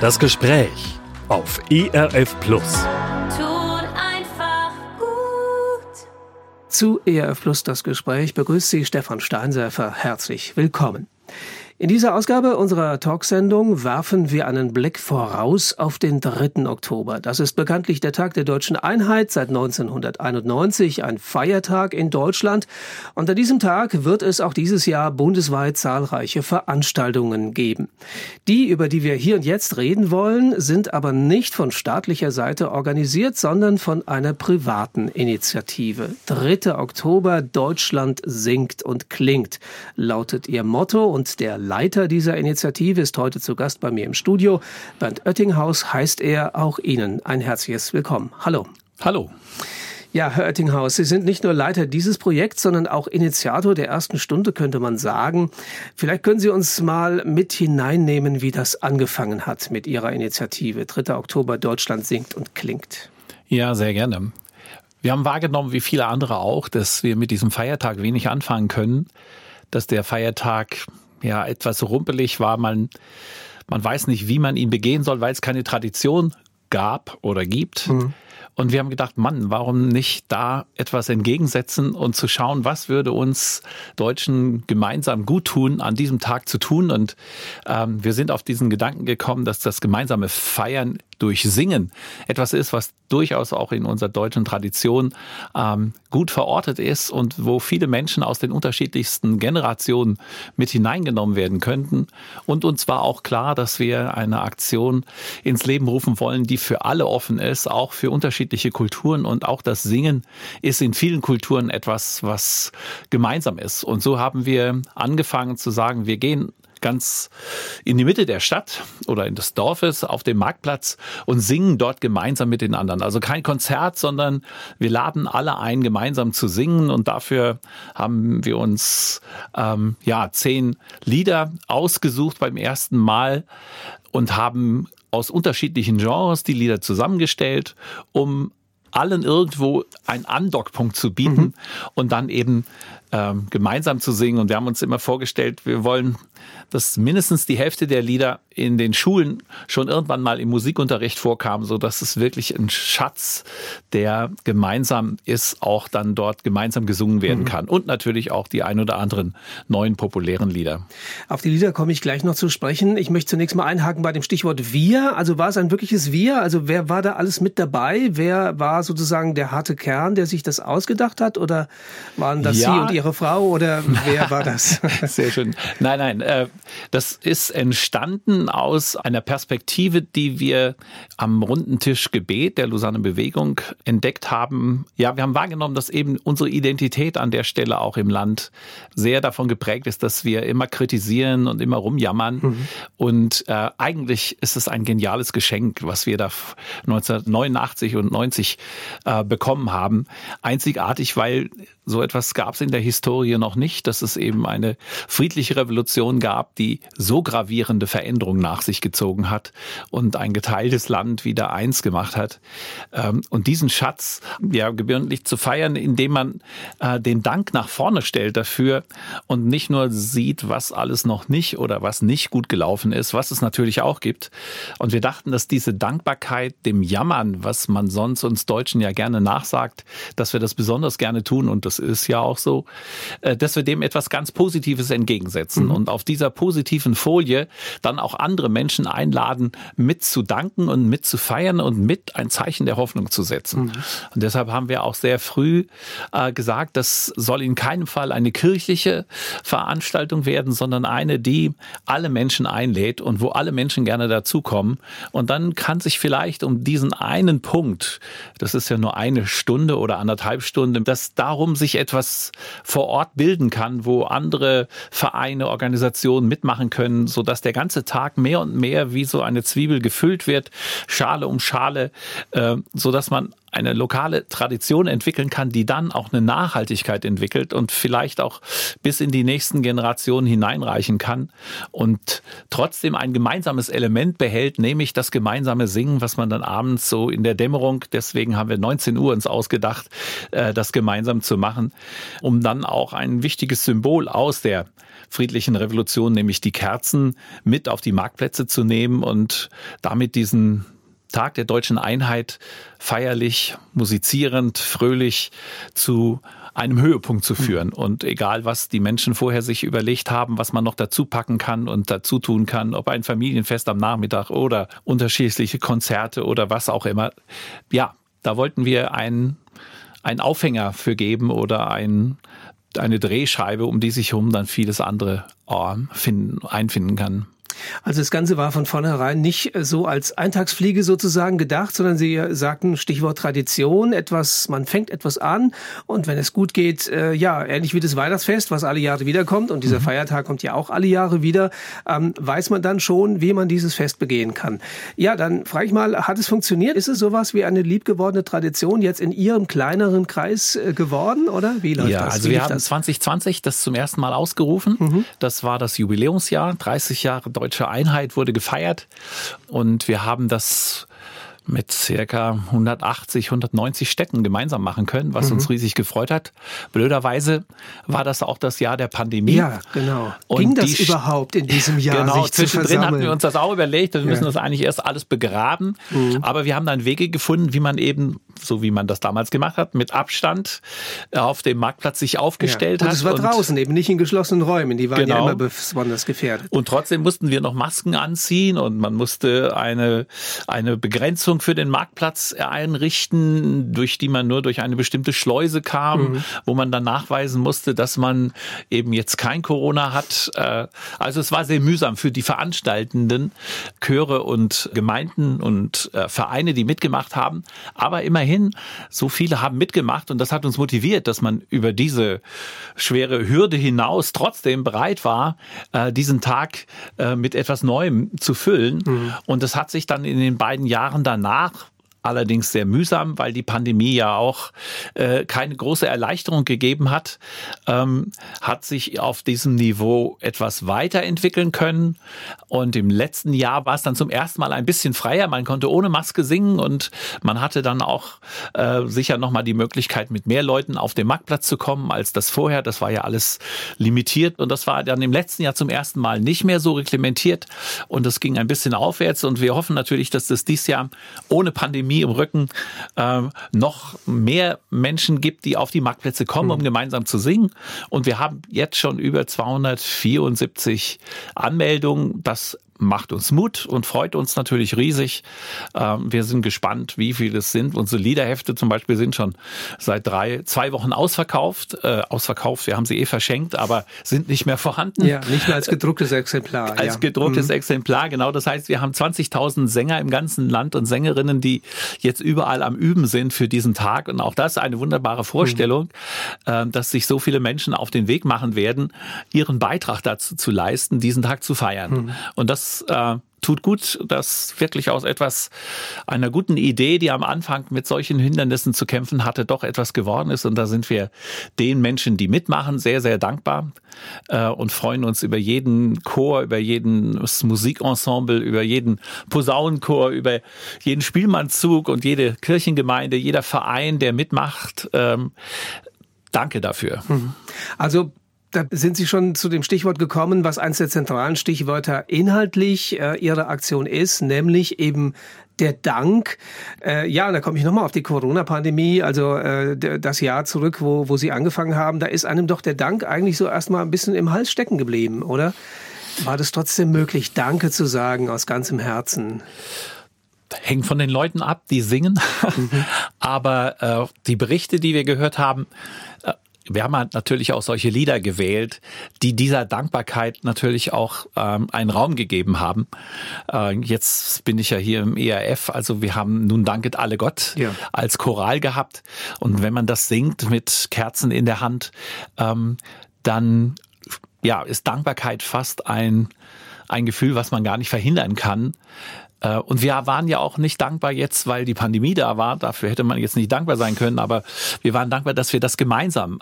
Das Gespräch auf ERF Plus. Tut einfach gut. Zu ERF Plus das Gespräch begrüßt Sie Stefan Steinsäfer. Herzlich willkommen. In dieser Ausgabe unserer Talksendung werfen wir einen Blick voraus auf den 3. Oktober. Das ist bekanntlich der Tag der deutschen Einheit seit 1991, ein Feiertag in Deutschland. Und an diesem Tag wird es auch dieses Jahr bundesweit zahlreiche Veranstaltungen geben. Die, über die wir hier und jetzt reden wollen, sind aber nicht von staatlicher Seite organisiert, sondern von einer privaten Initiative. 3. Oktober, Deutschland singt und klingt, lautet ihr Motto und der Leiter dieser Initiative ist heute zu Gast bei mir im Studio. Bernd Oettinghaus heißt er. Auch Ihnen ein herzliches Willkommen. Hallo. Hallo. Ja, Herr Oettinghaus, Sie sind nicht nur Leiter dieses Projekts, sondern auch Initiator der ersten Stunde, könnte man sagen. Vielleicht können Sie uns mal mit hineinnehmen, wie das angefangen hat mit Ihrer Initiative. 3. Oktober, Deutschland singt und klingt. Ja, sehr gerne. Wir haben wahrgenommen, wie viele andere auch, dass wir mit diesem Feiertag wenig anfangen können, dass der Feiertag ja etwas rumpelig war. Man, man weiß nicht, wie man ihn begehen soll, weil es keine Tradition gab oder gibt. Mhm. Und wir haben gedacht, Mann, warum nicht da etwas entgegensetzen und zu schauen, was würde uns Deutschen gemeinsam gut tun, an diesem Tag zu tun. Und ähm, wir sind auf diesen Gedanken gekommen, dass das gemeinsame Feiern durch Singen etwas ist, was durchaus auch in unserer deutschen Tradition ähm, gut verortet ist und wo viele Menschen aus den unterschiedlichsten Generationen mit hineingenommen werden könnten. Und uns war auch klar, dass wir eine Aktion ins Leben rufen wollen, die für alle offen ist, auch für unterschiedliche Kulturen. Und auch das Singen ist in vielen Kulturen etwas, was gemeinsam ist. Und so haben wir angefangen zu sagen, wir gehen ganz in die Mitte der Stadt oder in des Dorfes auf dem Marktplatz und singen dort gemeinsam mit den anderen. Also kein Konzert, sondern wir laden alle ein, gemeinsam zu singen und dafür haben wir uns ähm, ja zehn Lieder ausgesucht beim ersten Mal und haben aus unterschiedlichen Genres die Lieder zusammengestellt, um allen irgendwo einen Andockpunkt zu bieten mhm. und dann eben ähm, gemeinsam zu singen. Und wir haben uns immer vorgestellt, wir wollen, dass mindestens die Hälfte der Lieder in den Schulen schon irgendwann mal im Musikunterricht vorkam, so dass es wirklich ein Schatz, der gemeinsam ist, auch dann dort gemeinsam gesungen werden mhm. kann. Und natürlich auch die ein oder anderen neuen populären Lieder. Auf die Lieder komme ich gleich noch zu sprechen. Ich möchte zunächst mal einhaken bei dem Stichwort Wir. Also war es ein wirkliches Wir? Also wer war da alles mit dabei? Wer war sozusagen der harte Kern, der sich das ausgedacht hat? Oder waren das ja, Sie und Ihre Frau? Oder wer war das? Sehr schön. Nein, nein. Äh, das ist entstanden aus einer Perspektive, die wir am runden Tisch Gebet der Lausanne Bewegung entdeckt haben. Ja, wir haben wahrgenommen, dass eben unsere Identität an der Stelle auch im Land sehr davon geprägt ist, dass wir immer kritisieren und immer rumjammern. Mhm. Und äh, eigentlich ist es ein geniales Geschenk, was wir da 1989 und 90 äh, bekommen haben. Einzigartig, weil so etwas gab es in der Historie noch nicht, dass es eben eine friedliche Revolution gab, die so gravierende Veränderungen nach sich gezogen hat und ein geteiltes Land wieder eins gemacht hat. Ähm, und diesen Schatz ja gebührlich zu feiern, indem man äh, den Dank nach vorne stellt dafür und nicht nur sieht, was alles noch nicht oder was nicht gut gelaufen ist, was es natürlich auch gibt. Und wir dachten, dass diese Dankbarkeit dem Jammern, was man sonst uns Deutschen ja gerne nachsagt, dass wir das besonders gerne tun und das ist ja auch so, äh, dass wir dem etwas ganz Positives entgegensetzen mhm. und auf dieser positiven Folie dann auch andere Menschen einladen, mitzudanken und mitzufeiern und mit ein Zeichen der Hoffnung zu setzen. Mhm. Und deshalb haben wir auch sehr früh äh, gesagt, das soll in keinem Fall eine kirchliche Veranstaltung werden, sondern eine, die alle Menschen einlädt und wo alle Menschen gerne dazukommen. Und dann kann sich vielleicht um diesen einen Punkt, das ist ja nur eine Stunde oder anderthalb Stunden, dass darum sich sich etwas vor Ort bilden kann, wo andere Vereine, Organisationen mitmachen können, so dass der ganze Tag mehr und mehr wie so eine Zwiebel gefüllt wird, Schale um Schale, äh, so dass man eine lokale Tradition entwickeln kann, die dann auch eine Nachhaltigkeit entwickelt und vielleicht auch bis in die nächsten Generationen hineinreichen kann und trotzdem ein gemeinsames Element behält, nämlich das gemeinsame Singen, was man dann abends so in der Dämmerung, deswegen haben wir 19 Uhr uns ausgedacht, äh, das gemeinsam zu machen, um dann auch ein wichtiges Symbol aus der friedlichen Revolution, nämlich die Kerzen, mit auf die Marktplätze zu nehmen und damit diesen Tag der deutschen Einheit feierlich, musizierend, fröhlich zu einem Höhepunkt zu führen. Und egal, was die Menschen vorher sich überlegt haben, was man noch dazu packen kann und dazu tun kann, ob ein Familienfest am Nachmittag oder unterschiedliche Konzerte oder was auch immer. Ja, da wollten wir einen, einen Aufhänger für geben oder ein, eine Drehscheibe, um die sich herum dann vieles andere oh, finden, einfinden kann. Also das Ganze war von vornherein nicht so als Eintagsfliege sozusagen gedacht, sondern Sie sagten Stichwort Tradition, etwas, man fängt etwas an und wenn es gut geht, äh, ja, ähnlich wie das Weihnachtsfest, was alle Jahre wiederkommt und dieser mhm. Feiertag kommt ja auch alle Jahre wieder, ähm, weiß man dann schon, wie man dieses Fest begehen kann. Ja, dann frage ich mal, hat es funktioniert? Ist es sowas wie eine liebgewordene Tradition jetzt in Ihrem kleineren Kreis äh, geworden oder wie läuft ja, das? Also wie wir haben das? 2020 das zum ersten Mal ausgerufen. Mhm. Das war das Jubiläumsjahr, 30 Jahre Deutsche deutsche Einheit wurde gefeiert. Und wir haben das mit circa 180, 190 Städten gemeinsam machen können, was mhm. uns riesig gefreut hat. Blöderweise war das auch das Jahr der Pandemie. Ja, genau. Und Ging das überhaupt in diesem Jahr? Genau, sich zwischendrin hatten wir uns das auch überlegt, wir ja. müssen das eigentlich erst alles begraben. Mhm. Aber wir haben dann Wege gefunden, wie man eben, so wie man das damals gemacht hat, mit Abstand auf dem Marktplatz sich aufgestellt ja. und hat. Und es war draußen, eben nicht in geschlossenen Räumen, die waren genau. ja immer besonders gefährdet. Und trotzdem mussten wir noch Masken anziehen und man musste eine, eine Begrenzung Verbindung für den Marktplatz einrichten, durch die man nur durch eine bestimmte Schleuse kam, mhm. wo man dann nachweisen musste, dass man eben jetzt kein Corona hat. Äh, also es war sehr mühsam für die Veranstaltenden, Chöre und Gemeinden und äh, Vereine, die mitgemacht haben. Aber immerhin, so viele haben mitgemacht und das hat uns motiviert, dass man über diese schwere Hürde hinaus trotzdem bereit war, äh, diesen Tag mit etwas Neuem zu füllen. Mhm. Und das hat sich dann in den beiden Jahren danach danach allerdings sehr mühsam, weil die Pandemie ja auch äh, keine große Erleichterung gegeben hat, ähm, hat sich auf diesem Niveau etwas weiterentwickeln können. Und im letzten Jahr war es dann zum ersten Mal ein bisschen freier. Man konnte ohne Maske singen und man hatte dann auch äh, sicher nochmal die Möglichkeit, mit mehr Leuten auf den Marktplatz zu kommen als das vorher. Das war ja alles limitiert und das war dann im letzten Jahr zum ersten Mal nicht mehr so reglementiert und es ging ein bisschen aufwärts und wir hoffen natürlich, dass das dieses Jahr ohne Pandemie Pandemie im Rücken äh, noch mehr Menschen gibt, die auf die Marktplätze kommen, um mhm. gemeinsam zu singen. Und wir haben jetzt schon über 274 Anmeldungen. Das macht uns Mut und freut uns natürlich riesig. Ähm, wir sind gespannt, wie viele es sind. Unsere Liederhefte zum Beispiel sind schon seit drei, zwei Wochen ausverkauft. Äh, ausverkauft, wir haben sie eh verschenkt, aber sind nicht mehr vorhanden. Ja, nicht mehr als gedrucktes Exemplar. Als ja. gedrucktes mhm. Exemplar, genau. Das heißt, wir haben 20.000 Sänger im ganzen Land und Sängerinnen, die jetzt überall am Üben sind für diesen Tag. Und auch das ist eine wunderbare Vorstellung, mhm. dass sich so viele Menschen auf den Weg machen werden, ihren Beitrag dazu zu leisten, diesen Tag zu feiern. Mhm. Und das äh, tut gut, dass wirklich aus etwas einer guten Idee, die am Anfang mit solchen Hindernissen zu kämpfen hatte, doch etwas geworden ist. Und da sind wir den Menschen, die mitmachen, sehr, sehr dankbar äh, und freuen uns über jeden Chor, über jeden Musikensemble, über jeden Posaunenchor, über jeden Spielmannzug und jede Kirchengemeinde, jeder Verein, der mitmacht. Ähm, danke dafür. Mhm. Also da sind Sie schon zu dem Stichwort gekommen, was eines der zentralen Stichwörter inhaltlich äh, Ihrer Aktion ist, nämlich eben der Dank. Äh, ja, da komme ich nochmal auf die Corona-Pandemie, also äh, das Jahr zurück, wo, wo Sie angefangen haben. Da ist einem doch der Dank eigentlich so erstmal ein bisschen im Hals stecken geblieben, oder? War das trotzdem möglich, Danke zu sagen aus ganzem Herzen? hängt von den Leuten ab, die singen. Mhm. Aber äh, die Berichte, die wir gehört haben, äh, wir haben halt natürlich auch solche Lieder gewählt, die dieser Dankbarkeit natürlich auch ähm, einen Raum gegeben haben. Äh, jetzt bin ich ja hier im ERF, also wir haben nun Danket alle Gott ja. als Choral gehabt. Und wenn man das singt mit Kerzen in der Hand, ähm, dann ja, ist Dankbarkeit fast ein, ein Gefühl, was man gar nicht verhindern kann. Äh, und wir waren ja auch nicht dankbar jetzt, weil die Pandemie da war. Dafür hätte man jetzt nicht dankbar sein können. Aber wir waren dankbar, dass wir das gemeinsam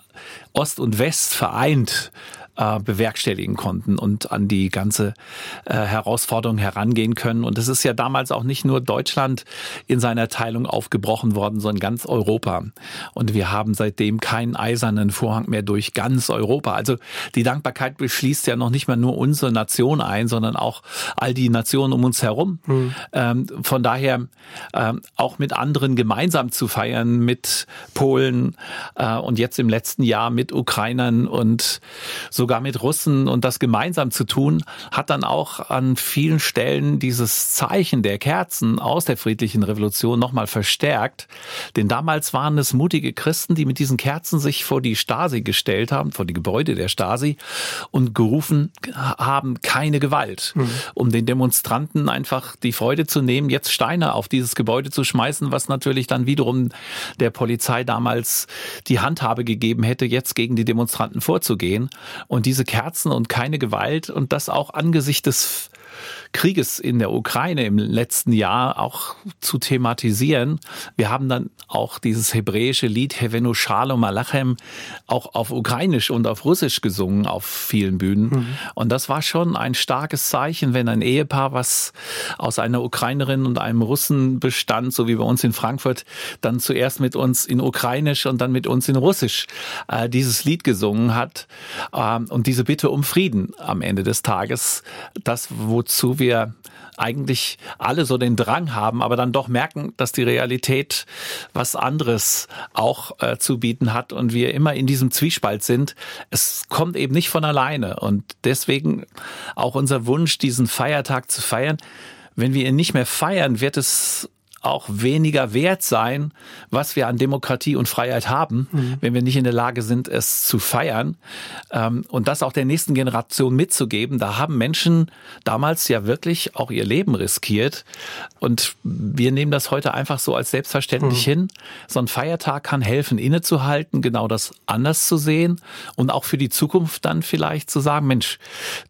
Ost und West vereint äh, bewerkstelligen konnten und an die ganze äh, Herausforderung herangehen können. Und es ist ja damals auch nicht nur Deutschland in seiner Teilung aufgebrochen worden, sondern ganz Europa. Und wir haben seitdem keinen eisernen Vorhang mehr durch ganz Europa. Also die Dankbarkeit beschließt ja noch nicht mal nur unsere Nation ein, sondern auch all die Nationen um uns herum. Mhm. Ähm, von daher ähm, auch mit anderen gemeinsam zu feiern, mit Polen äh, und jetzt im letzten Jahr mit Ukrainern und so sogar mit Russen und das gemeinsam zu tun, hat dann auch an vielen Stellen dieses Zeichen der Kerzen aus der friedlichen Revolution nochmal verstärkt. Denn damals waren es mutige Christen, die mit diesen Kerzen sich vor die Stasi gestellt haben, vor die Gebäude der Stasi und gerufen haben, keine Gewalt, mhm. um den Demonstranten einfach die Freude zu nehmen, jetzt Steine auf dieses Gebäude zu schmeißen, was natürlich dann wiederum der Polizei damals die Handhabe gegeben hätte, jetzt gegen die Demonstranten vorzugehen. Und diese Kerzen und keine Gewalt und das auch angesichts des Krieges in der Ukraine im letzten Jahr auch zu thematisieren. Wir haben dann auch dieses hebräische Lied Hevenu Shalom Alachem auch auf Ukrainisch und auf Russisch gesungen auf vielen Bühnen. Mhm. Und das war schon ein starkes Zeichen, wenn ein Ehepaar, was aus einer Ukrainerin und einem Russen bestand, so wie bei uns in Frankfurt, dann zuerst mit uns in Ukrainisch und dann mit uns in Russisch äh, dieses Lied gesungen hat. Ähm, und diese Bitte um Frieden am Ende des Tages, das, wozu wir wir eigentlich alle so den Drang haben, aber dann doch merken, dass die Realität was anderes auch äh, zu bieten hat und wir immer in diesem Zwiespalt sind. Es kommt eben nicht von alleine und deswegen auch unser Wunsch, diesen Feiertag zu feiern. Wenn wir ihn nicht mehr feiern, wird es auch weniger wert sein, was wir an Demokratie und Freiheit haben, mhm. wenn wir nicht in der Lage sind, es zu feiern ähm, und das auch der nächsten Generation mitzugeben. Da haben Menschen damals ja wirklich auch ihr Leben riskiert und wir nehmen das heute einfach so als selbstverständlich mhm. hin. So ein Feiertag kann helfen, innezuhalten, genau das anders zu sehen und auch für die Zukunft dann vielleicht zu sagen, Mensch,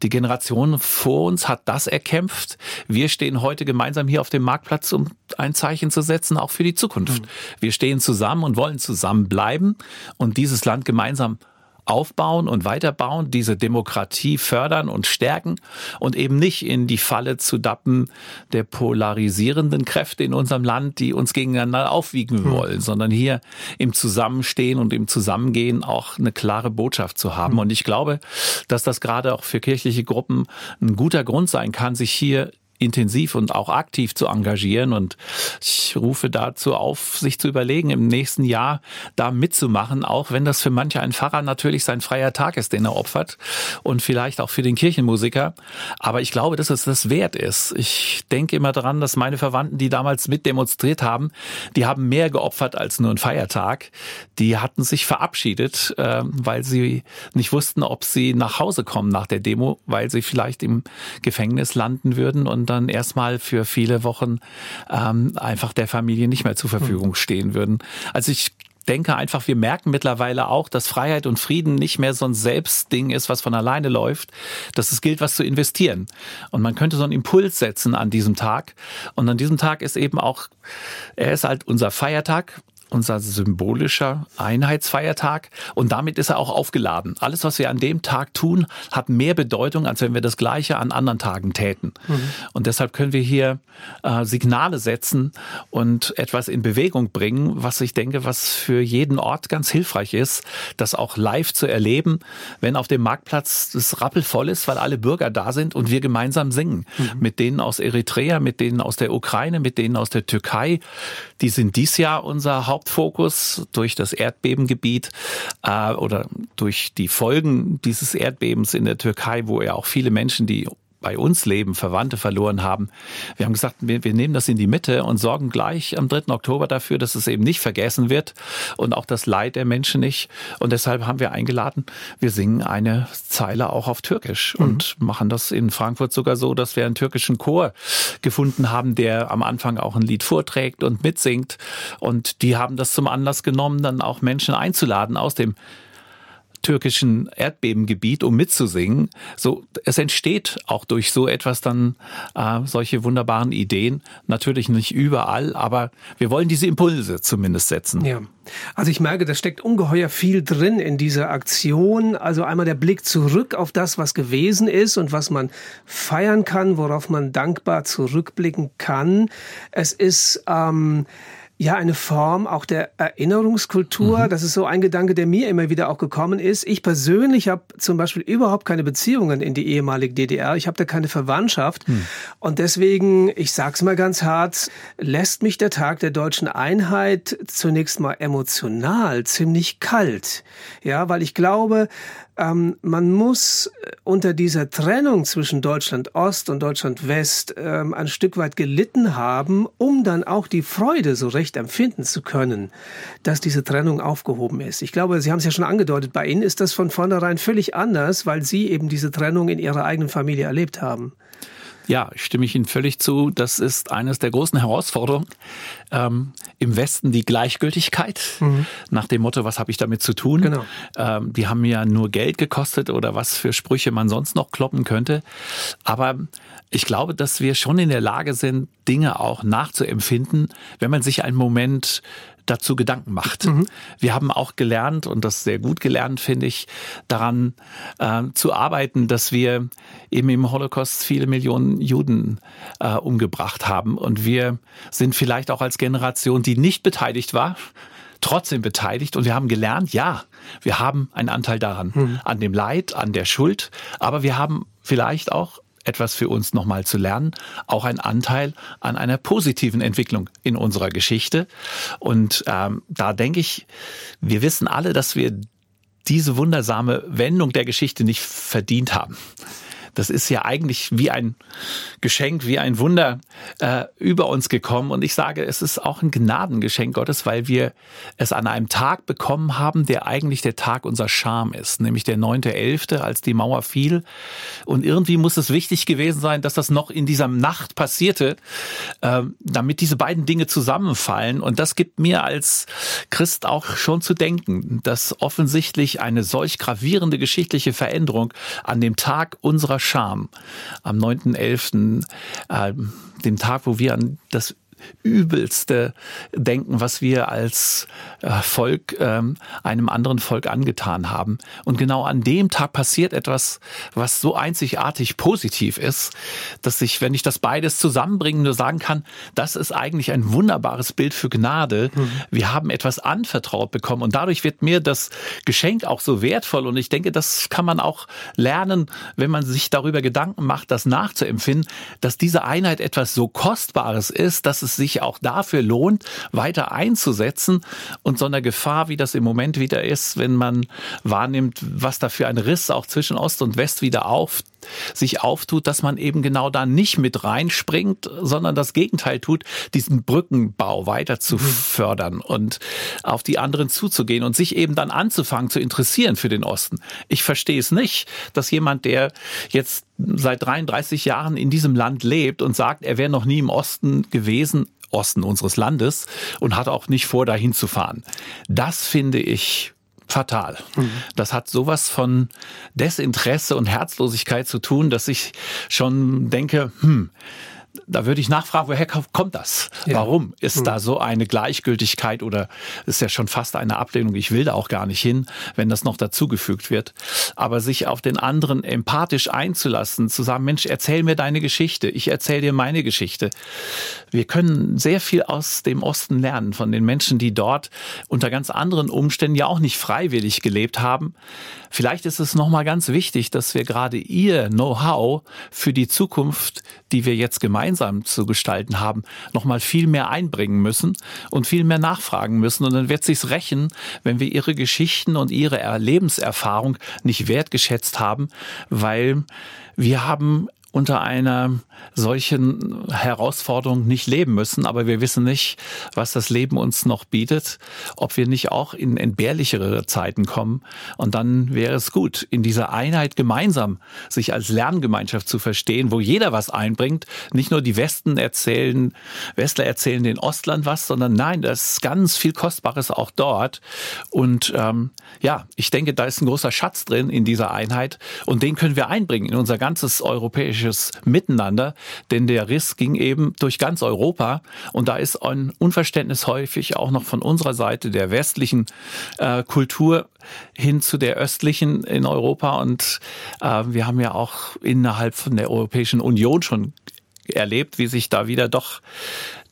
die Generation vor uns hat das erkämpft. Wir stehen heute gemeinsam hier auf dem Marktplatz, um ein Zeichen zu setzen, auch für die Zukunft. Mhm. Wir stehen zusammen und wollen zusammenbleiben und dieses Land gemeinsam aufbauen und weiterbauen, diese Demokratie fördern und stärken und eben nicht in die Falle zu dappen der polarisierenden Kräfte in unserem Land, die uns gegeneinander aufwiegen mhm. wollen, sondern hier im Zusammenstehen und im Zusammengehen auch eine klare Botschaft zu haben. Mhm. Und ich glaube, dass das gerade auch für kirchliche Gruppen ein guter Grund sein kann, sich hier intensiv und auch aktiv zu engagieren. Und ich rufe dazu auf, sich zu überlegen, im nächsten Jahr da mitzumachen, auch wenn das für manche ein Pfarrer natürlich sein freier Tag ist, den er opfert und vielleicht auch für den Kirchenmusiker. Aber ich glaube, dass es das wert ist. Ich denke immer daran, dass meine Verwandten, die damals mit demonstriert haben, die haben mehr geopfert als nur ein Feiertag. Die hatten sich verabschiedet, äh, weil sie nicht wussten, ob sie nach Hause kommen nach der Demo, weil sie vielleicht im Gefängnis landen würden und dann erstmal für viele Wochen ähm, einfach der Familie nicht mehr zur Verfügung hm. stehen würden. Also ich denke einfach, wir merken mittlerweile auch, dass Freiheit und Frieden nicht mehr so ein Selbstding ist, was von alleine läuft, dass es gilt, was zu investieren. Und man könnte so einen Impuls setzen an diesem Tag. Und an diesem Tag ist eben auch, er ist halt unser Feiertag, unser symbolischer Einheitsfeiertag und damit ist er auch aufgeladen. Alles, was wir an dem Tag tun, hat mehr Bedeutung, als wenn wir das Gleiche an anderen Tagen täten. Mhm. Und deshalb können wir hier äh, Signale setzen und etwas in Bewegung bringen, was ich denke, was für jeden Ort ganz hilfreich ist, das auch live zu erleben, wenn auf dem Marktplatz das rappelvoll ist, weil alle Bürger da sind und wir gemeinsam singen. Mhm. Mit denen aus Eritrea, mit denen aus der Ukraine, mit denen aus der Türkei. Die sind dies Jahr unser Haupt Hauptfokus durch das Erdbebengebiet äh, oder durch die Folgen dieses Erdbebens in der Türkei, wo ja auch viele Menschen, die bei uns leben, Verwandte verloren haben. Wir haben gesagt, wir, wir, nehmen das in die Mitte und sorgen gleich am 3. Oktober dafür, dass es eben nicht vergessen wird und auch das Leid der Menschen nicht. Und deshalb haben wir eingeladen, wir singen eine Zeile auch auf Türkisch mhm. und machen das in Frankfurt sogar so, dass wir einen türkischen Chor gefunden haben, der am Anfang auch ein Lied vorträgt und mitsingt. Und die haben das zum Anlass genommen, dann auch Menschen einzuladen aus dem türkischen Erdbebengebiet, um mitzusingen. So, es entsteht auch durch so etwas dann äh, solche wunderbaren Ideen. Natürlich nicht überall, aber wir wollen diese Impulse zumindest setzen. Ja. Also ich merke, da steckt ungeheuer viel drin in dieser Aktion. Also einmal der Blick zurück auf das, was gewesen ist und was man feiern kann, worauf man dankbar zurückblicken kann. Es ist ähm, ja, eine Form auch der Erinnerungskultur. Mhm. Das ist so ein Gedanke, der mir immer wieder auch gekommen ist. Ich persönlich habe zum Beispiel überhaupt keine Beziehungen in die ehemalige DDR. Ich habe da keine Verwandtschaft. Mhm. Und deswegen, ich sag's mal ganz hart, lässt mich der Tag der deutschen Einheit zunächst mal emotional ziemlich kalt. Ja, weil ich glaube, ähm, man muss äh, unter dieser Trennung zwischen Deutschland Ost und Deutschland West ähm, ein Stück weit gelitten haben, um dann auch die Freude so recht empfinden zu können, dass diese Trennung aufgehoben ist. Ich glaube, Sie haben es ja schon angedeutet, bei Ihnen ist das von vornherein völlig anders, weil Sie eben diese Trennung in Ihrer eigenen Familie erlebt haben. Ja, stimme ich Ihnen völlig zu. Das ist eines der großen Herausforderungen. Ähm, Im Westen die Gleichgültigkeit mhm. nach dem Motto, was habe ich damit zu tun? Genau. Ähm, die haben ja nur Geld gekostet oder was für Sprüche man sonst noch kloppen könnte. Aber ich glaube, dass wir schon in der Lage sind, Dinge auch nachzuempfinden, wenn man sich einen Moment dazu Gedanken macht. Mhm. Wir haben auch gelernt, und das sehr gut gelernt, finde ich, daran äh, zu arbeiten, dass wir eben im Holocaust viele Millionen Juden äh, umgebracht haben. Und wir sind vielleicht auch als Generation, die nicht beteiligt war, trotzdem beteiligt und wir haben gelernt, ja, wir haben einen Anteil daran, mhm. an dem Leid, an der Schuld, aber wir haben vielleicht auch etwas für uns nochmal zu lernen, auch ein Anteil an einer positiven Entwicklung in unserer Geschichte. Und ähm, da denke ich, wir wissen alle, dass wir diese wundersame Wendung der Geschichte nicht verdient haben das ist ja eigentlich wie ein Geschenk, wie ein Wunder äh, über uns gekommen. Und ich sage, es ist auch ein Gnadengeschenk Gottes, weil wir es an einem Tag bekommen haben, der eigentlich der Tag unserer Scham ist, nämlich der 9.11., als die Mauer fiel. Und irgendwie muss es wichtig gewesen sein, dass das noch in dieser Nacht passierte, äh, damit diese beiden Dinge zusammenfallen. Und das gibt mir als Christ auch schon zu denken, dass offensichtlich eine solch gravierende geschichtliche Veränderung an dem Tag unserer Scham am 9.11., äh, dem Tag, wo wir an das Übelste denken, was wir als äh, Volk ähm, einem anderen Volk angetan haben. Und genau an dem Tag passiert etwas, was so einzigartig positiv ist, dass ich, wenn ich das beides zusammenbringe, nur sagen kann, das ist eigentlich ein wunderbares Bild für Gnade. Mhm. Wir haben etwas anvertraut bekommen und dadurch wird mir das Geschenk auch so wertvoll. Und ich denke, das kann man auch lernen, wenn man sich darüber Gedanken macht, das nachzuempfinden, dass diese Einheit etwas so Kostbares ist, dass es sich auch dafür lohnt, weiter einzusetzen und so einer Gefahr, wie das im Moment wieder ist, wenn man wahrnimmt, was da für ein Riss auch zwischen Ost und West wieder auf sich auftut, dass man eben genau da nicht mit reinspringt, sondern das Gegenteil tut, diesen Brückenbau weiter zu mhm. fördern und auf die anderen zuzugehen und sich eben dann anzufangen zu interessieren für den Osten. Ich verstehe es nicht, dass jemand, der jetzt seit 33 Jahren in diesem Land lebt und sagt, er wäre noch nie im Osten gewesen, Osten unseres Landes und hat auch nicht vor, dahin zu fahren. Das finde ich fatal. Mhm. Das hat sowas von Desinteresse und Herzlosigkeit zu tun, dass ich schon denke, hm, da würde ich nachfragen, woher kommt das? Ja. Warum ist mhm. da so eine Gleichgültigkeit oder ist ja schon fast eine Ablehnung? Ich will da auch gar nicht hin, wenn das noch dazugefügt wird. Aber sich auf den anderen empathisch einzulassen, zu sagen, Mensch, erzähl mir deine Geschichte, ich erzähle dir meine Geschichte. Wir können sehr viel aus dem Osten lernen, von den Menschen, die dort unter ganz anderen Umständen ja auch nicht freiwillig gelebt haben. Vielleicht ist es nochmal ganz wichtig, dass wir gerade ihr Know-how für die Zukunft, die wir jetzt gemeinsam zu gestalten haben, nochmal viel mehr einbringen müssen und viel mehr nachfragen müssen. Und dann wird sich's rächen, wenn wir ihre Geschichten und ihre Lebenserfahrung nicht wertgeschätzt haben, weil wir haben unter einer solchen Herausforderung nicht leben müssen. Aber wir wissen nicht, was das Leben uns noch bietet, ob wir nicht auch in entbehrlichere Zeiten kommen. Und dann wäre es gut, in dieser Einheit gemeinsam sich als Lerngemeinschaft zu verstehen, wo jeder was einbringt. Nicht nur die Westen erzählen, Westler erzählen den Ostland was, sondern nein, das ist ganz viel Kostbares auch dort. Und ähm, ja, ich denke, da ist ein großer Schatz drin in dieser Einheit und den können wir einbringen in unser ganzes europäisches Miteinander, denn der Riss ging eben durch ganz Europa. Und da ist ein Unverständnis häufig auch noch von unserer Seite der westlichen äh, Kultur hin zu der östlichen in Europa. Und äh, wir haben ja auch innerhalb von der Europäischen Union schon erlebt, wie sich da wieder doch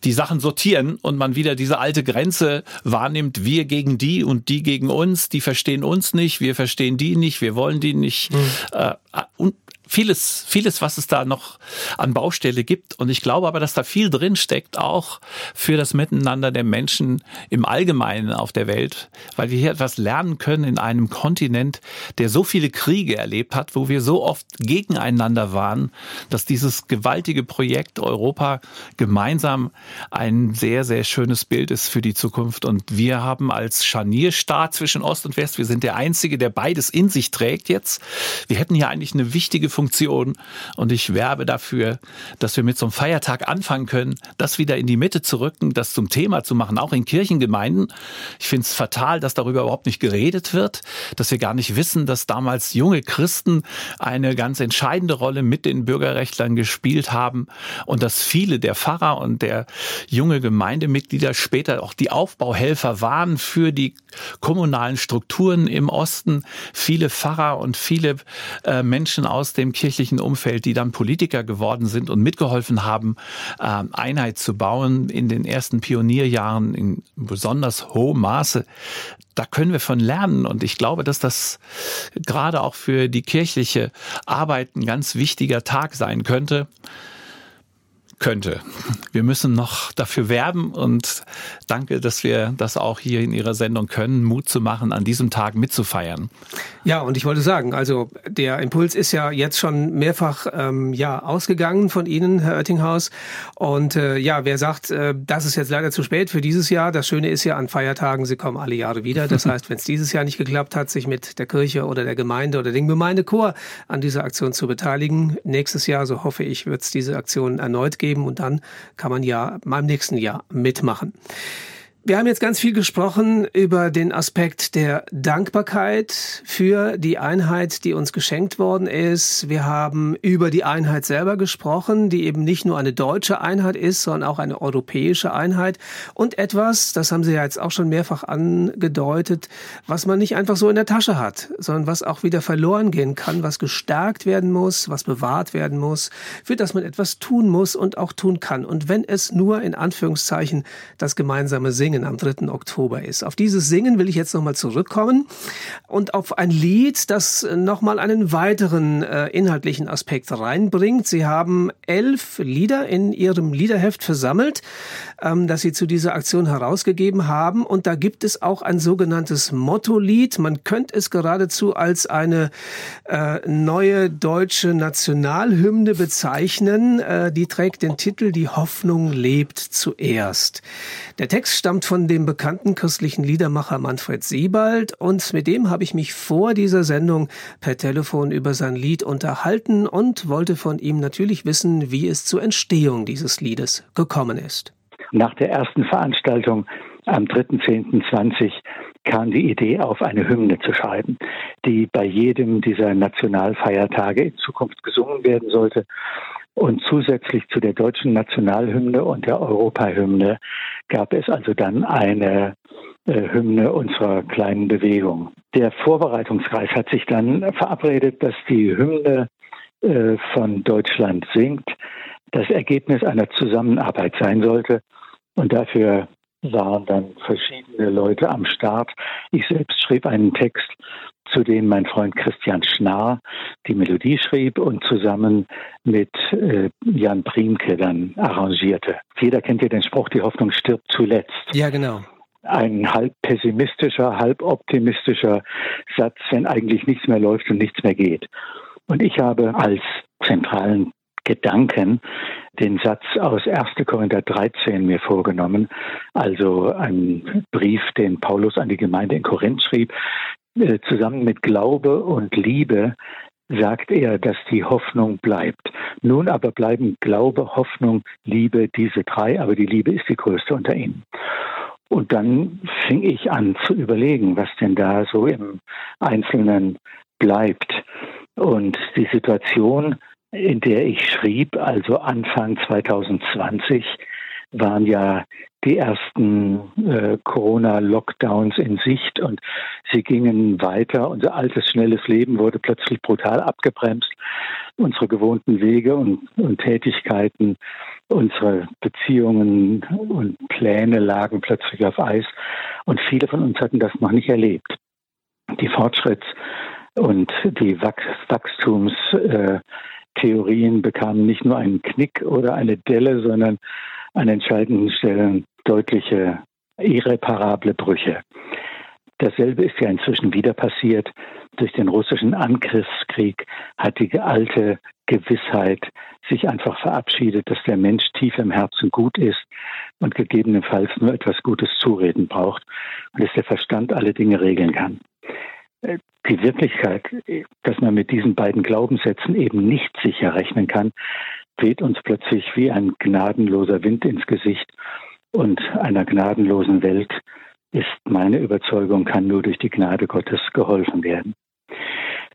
die Sachen sortieren und man wieder diese alte Grenze wahrnimmt, wir gegen die und die gegen uns, die verstehen uns nicht, wir verstehen die nicht, wir wollen die nicht. Mhm. Äh, und vieles, vieles, was es da noch an Baustelle gibt. Und ich glaube aber, dass da viel drin steckt, auch für das Miteinander der Menschen im Allgemeinen auf der Welt, weil wir hier etwas lernen können in einem Kontinent, der so viele Kriege erlebt hat, wo wir so oft gegeneinander waren, dass dieses gewaltige Projekt Europa gemeinsam ein sehr, sehr schönes Bild ist für die Zukunft. Und wir haben als Scharnierstaat zwischen Ost und West, wir sind der Einzige, der beides in sich trägt jetzt. Wir hätten hier eigentlich eine wichtige Funktion. Und ich werbe dafür, dass wir mit so einem Feiertag anfangen können, das wieder in die Mitte zu rücken, das zum Thema zu machen, auch in Kirchengemeinden. Ich finde es fatal, dass darüber überhaupt nicht geredet wird, dass wir gar nicht wissen, dass damals junge Christen eine ganz entscheidende Rolle mit den Bürgerrechtlern gespielt haben und dass viele der Pfarrer und der junge Gemeindemitglieder später auch die Aufbauhelfer waren für die kommunalen Strukturen im Osten. Viele Pfarrer und viele äh, Menschen aus dem kirchlichen Umfeld, die dann Politiker geworden sind und mitgeholfen haben, äh, Einheit zu bauen in den ersten Pionierjahren in besonders hohem Maße. Da können wir von lernen und ich glaube, dass das gerade auch für die kirchliche Arbeit ein ganz wichtiger Tag sein könnte könnte. Wir müssen noch dafür werben und danke, dass wir das auch hier in Ihrer Sendung können, Mut zu machen, an diesem Tag mitzufeiern. Ja, und ich wollte sagen, also der Impuls ist ja jetzt schon mehrfach ähm, ja ausgegangen von Ihnen, Herr Oettinghaus. Und äh, ja, wer sagt, äh, das ist jetzt leider zu spät für dieses Jahr, das Schöne ist ja an Feiertagen, sie kommen alle Jahre wieder. Das heißt, wenn es dieses Jahr nicht geklappt hat, sich mit der Kirche oder der Gemeinde oder dem Gemeindechor an dieser Aktion zu beteiligen, nächstes Jahr, so hoffe ich, wird es diese Aktion erneut geben geben und dann kann man ja beim nächsten Jahr mitmachen. Wir haben jetzt ganz viel gesprochen über den Aspekt der Dankbarkeit für die Einheit, die uns geschenkt worden ist. Wir haben über die Einheit selber gesprochen, die eben nicht nur eine deutsche Einheit ist, sondern auch eine europäische Einheit. Und etwas, das haben Sie ja jetzt auch schon mehrfach angedeutet, was man nicht einfach so in der Tasche hat, sondern was auch wieder verloren gehen kann, was gestärkt werden muss, was bewahrt werden muss, für das man etwas tun muss und auch tun kann. Und wenn es nur in Anführungszeichen das gemeinsame Singen Singen am 3. Oktober ist. Auf dieses Singen will ich jetzt nochmal zurückkommen und auf ein Lied, das nochmal einen weiteren äh, inhaltlichen Aspekt reinbringt. Sie haben elf Lieder in Ihrem Liederheft versammelt, ähm, das Sie zu dieser Aktion herausgegeben haben. Und da gibt es auch ein sogenanntes Motto-Lied. Man könnte es geradezu als eine äh, neue deutsche Nationalhymne bezeichnen. Äh, die trägt den Titel Die Hoffnung lebt zuerst. Der Text stammt von dem bekannten christlichen Liedermacher Manfred Siebald und mit dem habe ich mich vor dieser Sendung per Telefon über sein Lied unterhalten und wollte von ihm natürlich wissen, wie es zur Entstehung dieses Liedes gekommen ist. Nach der ersten Veranstaltung am 3.10.20 kam die Idee auf, eine Hymne zu schreiben, die bei jedem dieser Nationalfeiertage in Zukunft gesungen werden sollte. Und zusätzlich zu der deutschen Nationalhymne und der Europahymne gab es also dann eine äh, Hymne unserer kleinen Bewegung. Der Vorbereitungskreis hat sich dann verabredet, dass die Hymne äh, von Deutschland singt, das Ergebnis einer Zusammenarbeit sein sollte. Und dafür waren dann verschiedene Leute am Start. Ich selbst schrieb einen Text zu dem mein Freund Christian Schnarr die Melodie schrieb und zusammen mit äh, Jan Priemke dann arrangierte. Jeder kennt ja den Spruch, die Hoffnung stirbt zuletzt. Ja, genau. Ein halb pessimistischer, halb optimistischer Satz, wenn eigentlich nichts mehr läuft und nichts mehr geht. Und ich habe als zentralen Gedanken den Satz aus 1. Korinther 13 mir vorgenommen, also ein Brief, den Paulus an die Gemeinde in Korinth schrieb. Äh, zusammen mit Glaube und Liebe sagt er, dass die Hoffnung bleibt. Nun aber bleiben Glaube, Hoffnung, Liebe, diese drei, aber die Liebe ist die größte unter ihnen. Und dann fing ich an zu überlegen, was denn da so im Einzelnen bleibt. Und die Situation, in der ich schrieb, also Anfang 2020, waren ja die ersten äh, Corona-Lockdowns in Sicht und sie gingen weiter. Unser altes, schnelles Leben wurde plötzlich brutal abgebremst. Unsere gewohnten Wege und, und Tätigkeiten, unsere Beziehungen und Pläne lagen plötzlich auf Eis. Und viele von uns hatten das noch nicht erlebt. Die Fortschritts- und die Wachstumstheorien bekamen nicht nur einen Knick oder eine Delle, sondern an entscheidenden Stellen deutliche, irreparable Brüche. Dasselbe ist ja inzwischen wieder passiert. Durch den russischen Angriffskrieg hat die alte Gewissheit sich einfach verabschiedet, dass der Mensch tief im Herzen gut ist und gegebenenfalls nur etwas Gutes Zureden braucht und dass der Verstand alle Dinge regeln kann. Die Wirklichkeit, dass man mit diesen beiden Glaubenssätzen eben nicht sicher rechnen kann, weht uns plötzlich wie ein gnadenloser Wind ins Gesicht und einer gnadenlosen Welt ist meine Überzeugung, kann nur durch die Gnade Gottes geholfen werden.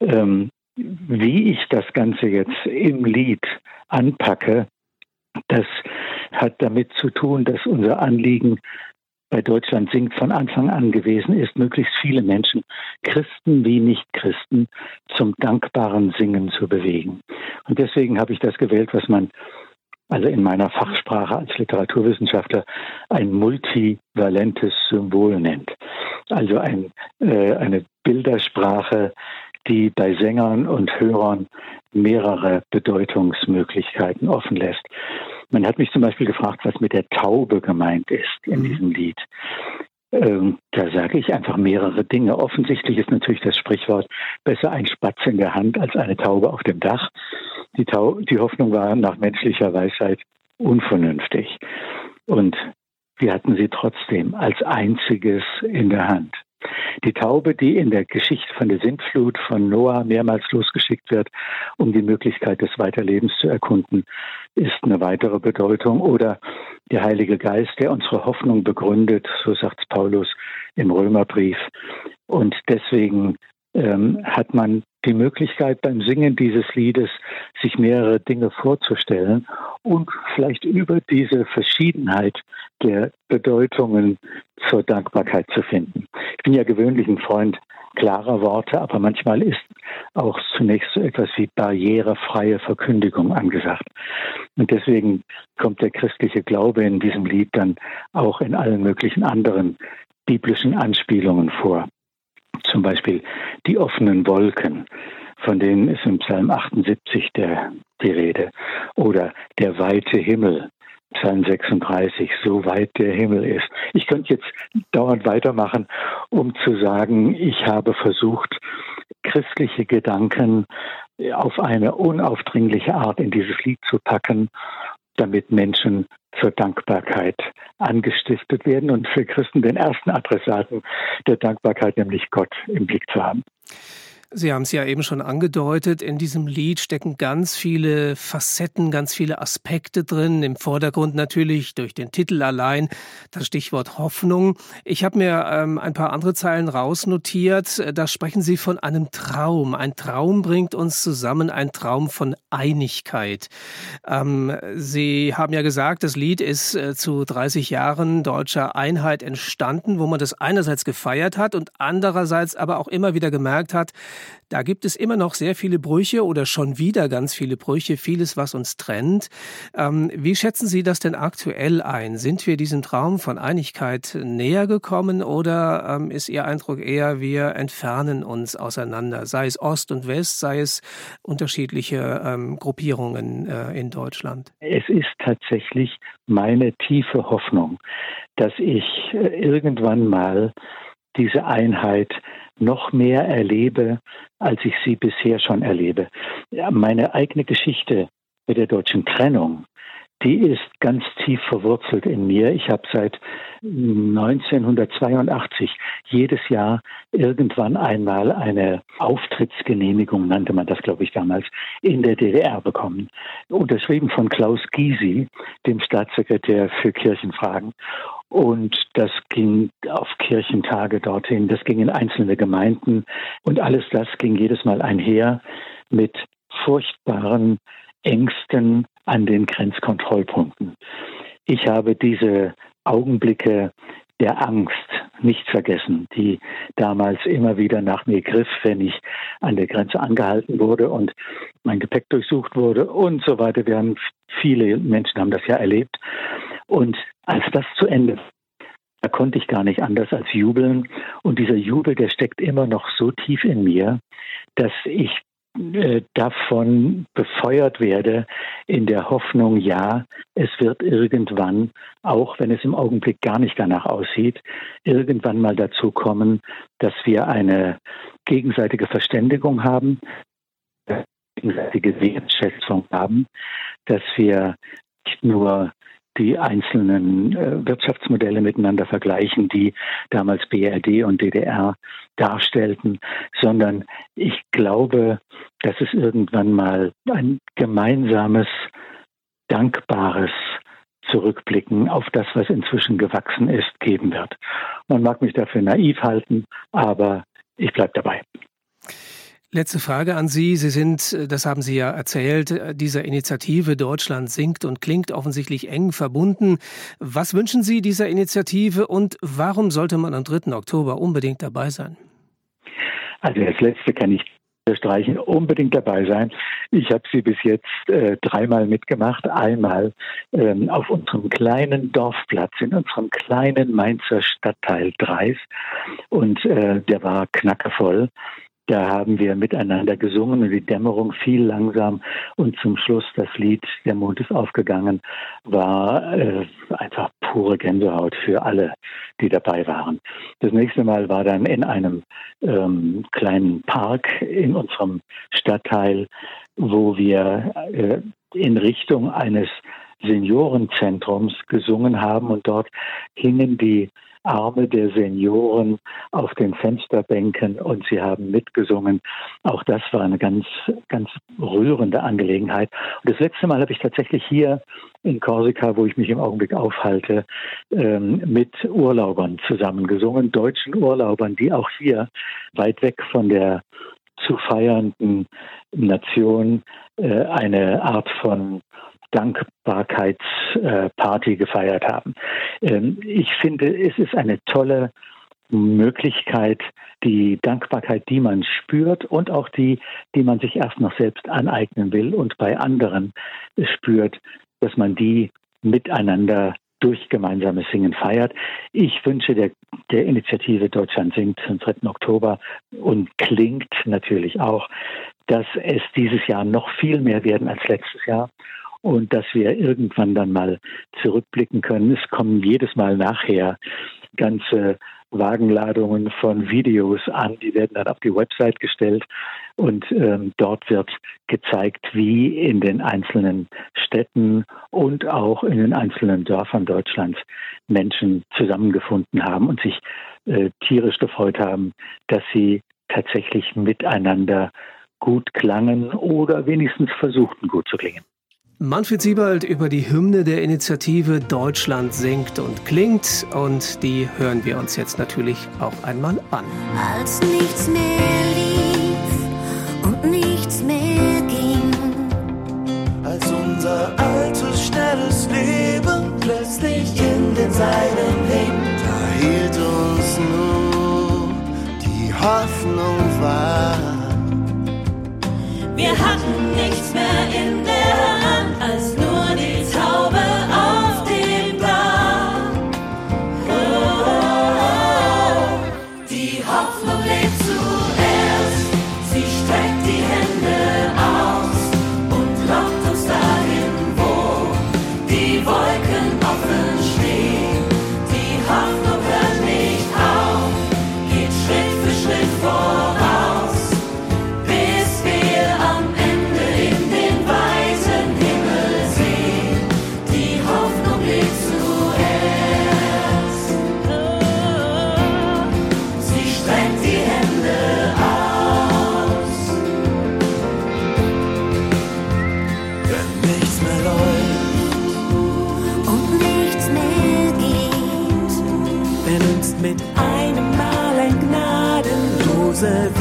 Ähm, wie ich das Ganze jetzt im Lied anpacke, das hat damit zu tun, dass unser Anliegen bei Deutschland singt von Anfang an gewesen ist, möglichst viele Menschen, Christen wie Nichtchristen, zum dankbaren Singen zu bewegen. Und deswegen habe ich das gewählt, was man also in meiner Fachsprache als Literaturwissenschaftler ein multivalentes Symbol nennt. Also ein, äh, eine Bildersprache, die bei Sängern und Hörern mehrere Bedeutungsmöglichkeiten offen lässt. Man hat mich zum Beispiel gefragt, was mit der Taube gemeint ist in mhm. diesem Lied. Ähm, da sage ich einfach mehrere Dinge. Offensichtlich ist natürlich das Sprichwort besser ein Spatz in der Hand als eine Taube auf dem Dach. Die, Tau die Hoffnung war nach menschlicher Weisheit unvernünftig. Und wir hatten sie trotzdem als einziges in der Hand. Die Taube, die in der Geschichte von der Sintflut von Noah mehrmals losgeschickt wird, um die Möglichkeit des Weiterlebens zu erkunden, ist eine weitere Bedeutung. Oder der Heilige Geist, der unsere Hoffnung begründet, so sagt Paulus im Römerbrief. Und deswegen ähm, hat man die Möglichkeit beim Singen dieses Liedes, sich mehrere Dinge vorzustellen und vielleicht über diese Verschiedenheit der Bedeutungen zur Dankbarkeit zu finden. Ich bin ja gewöhnlich ein Freund klarer Worte, aber manchmal ist auch zunächst so etwas wie barrierefreie Verkündigung angesagt. Und deswegen kommt der christliche Glaube in diesem Lied dann auch in allen möglichen anderen biblischen Anspielungen vor. Zum Beispiel die offenen Wolken, von denen ist im Psalm 78 der, die Rede. Oder der weite Himmel, Psalm 36, so weit der Himmel ist. Ich könnte jetzt dauernd weitermachen, um zu sagen, ich habe versucht, christliche Gedanken auf eine unaufdringliche Art in dieses Lied zu packen, damit Menschen zur Dankbarkeit angestiftet werden und für Christen den ersten Adressaten der Dankbarkeit, nämlich Gott, im Blick zu haben. Sie haben es ja eben schon angedeutet, in diesem Lied stecken ganz viele Facetten, ganz viele Aspekte drin. Im Vordergrund natürlich durch den Titel allein das Stichwort Hoffnung. Ich habe mir ähm, ein paar andere Zeilen rausnotiert. Da sprechen Sie von einem Traum. Ein Traum bringt uns zusammen, ein Traum von Einigkeit. Ähm, Sie haben ja gesagt, das Lied ist äh, zu 30 Jahren deutscher Einheit entstanden, wo man das einerseits gefeiert hat und andererseits aber auch immer wieder gemerkt hat, da gibt es immer noch sehr viele Brüche oder schon wieder ganz viele Brüche, vieles, was uns trennt. Ähm, wie schätzen Sie das denn aktuell ein? Sind wir diesem Traum von Einigkeit näher gekommen oder ähm, ist Ihr Eindruck eher, wir entfernen uns auseinander, sei es Ost und West, sei es unterschiedliche ähm, Gruppierungen äh, in Deutschland? Es ist tatsächlich meine tiefe Hoffnung, dass ich äh, irgendwann mal diese Einheit noch mehr erlebe, als ich sie bisher schon erlebe. Ja, meine eigene Geschichte mit der deutschen Trennung, die ist ganz tief verwurzelt in mir. Ich habe seit 1982 jedes Jahr irgendwann einmal eine Auftrittsgenehmigung, nannte man das, glaube ich, damals, in der DDR bekommen. Unterschrieben von Klaus Gysi, dem Staatssekretär für Kirchenfragen. Und das ging auf Kirchentage dorthin, das ging in einzelne Gemeinden und alles das ging jedes Mal einher mit furchtbaren Ängsten an den Grenzkontrollpunkten. Ich habe diese Augenblicke der Angst nicht vergessen, die damals immer wieder nach mir griff, wenn ich an der Grenze angehalten wurde und mein Gepäck durchsucht wurde und so weiter. Wir haben viele Menschen haben das ja erlebt. Und als das zu Ende da konnte ich gar nicht anders als jubeln. Und dieser Jubel, der steckt immer noch so tief in mir, dass ich äh, davon befeuert werde, in der Hoffnung, ja, es wird irgendwann, auch wenn es im Augenblick gar nicht danach aussieht, irgendwann mal dazu kommen, dass wir eine gegenseitige Verständigung haben, gegenseitige Wertschätzung haben, dass wir nicht nur die einzelnen äh, Wirtschaftsmodelle miteinander vergleichen, die damals BRD und DDR darstellten, sondern ich glaube, dass es irgendwann mal ein gemeinsames, dankbares Zurückblicken auf das, was inzwischen gewachsen ist, geben wird. Man mag mich dafür naiv halten, aber ich bleibe dabei. Letzte Frage an Sie. Sie sind, äh, das haben Sie ja erzählt, äh, dieser Initiative Deutschland singt und klingt offensichtlich eng verbunden. Was wünschen Sie dieser Initiative und warum sollte man am 3. Oktober unbedingt dabei sein? Also das Letzte kann ich unterstreichen, unbedingt dabei sein. Ich habe sie bis jetzt äh, dreimal mitgemacht. Einmal ähm, auf unserem kleinen Dorfplatz in unserem kleinen Mainzer Stadtteil Dreis und äh, der war knackevoll. Da haben wir miteinander gesungen und die Dämmerung fiel langsam und zum Schluss das Lied Der Mond ist aufgegangen war äh, einfach pure Gänsehaut für alle, die dabei waren. Das nächste Mal war dann in einem ähm, kleinen Park in unserem Stadtteil, wo wir äh, in Richtung eines Seniorenzentrums gesungen haben und dort hingen die Arme der Senioren auf den Fensterbänken und sie haben mitgesungen. Auch das war eine ganz, ganz rührende Angelegenheit. Und das letzte Mal habe ich tatsächlich hier in Korsika, wo ich mich im Augenblick aufhalte, ähm, mit Urlaubern zusammengesungen, deutschen Urlaubern, die auch hier weit weg von der zu feiernden Nation äh, eine Art von Dankbarkeitsparty gefeiert haben. Ähm, ich finde, es ist eine tolle Möglichkeit, die Dankbarkeit, die man spürt und auch die, die man sich erst noch selbst aneignen will und bei anderen spürt, dass man die miteinander durch gemeinsames Singen feiert. Ich wünsche der, der Initiative Deutschland singt am 3. Oktober und klingt natürlich auch, dass es dieses Jahr noch viel mehr werden als letztes Jahr und dass wir irgendwann dann mal zurückblicken können. Es kommen jedes Mal nachher ganze Wagenladungen von Videos an, die werden dann auf die Website gestellt und ähm, dort wird gezeigt, wie in den einzelnen Städten und auch in den einzelnen Dörfern Deutschlands Menschen zusammengefunden haben und sich äh, tierisch gefreut haben, dass sie tatsächlich miteinander gut klangen oder wenigstens versuchten gut zu klingen. Manfred Siebald über die Hymne der Initiative Deutschland singt und klingt und die hören wir uns jetzt natürlich auch einmal an. Als nichts mehr lief und nichts mehr ging, als unser altes, schnelles Leben plötzlich in den Seilen hing, da hielt uns nur die Hoffnung wahr. wir hatten böse Wind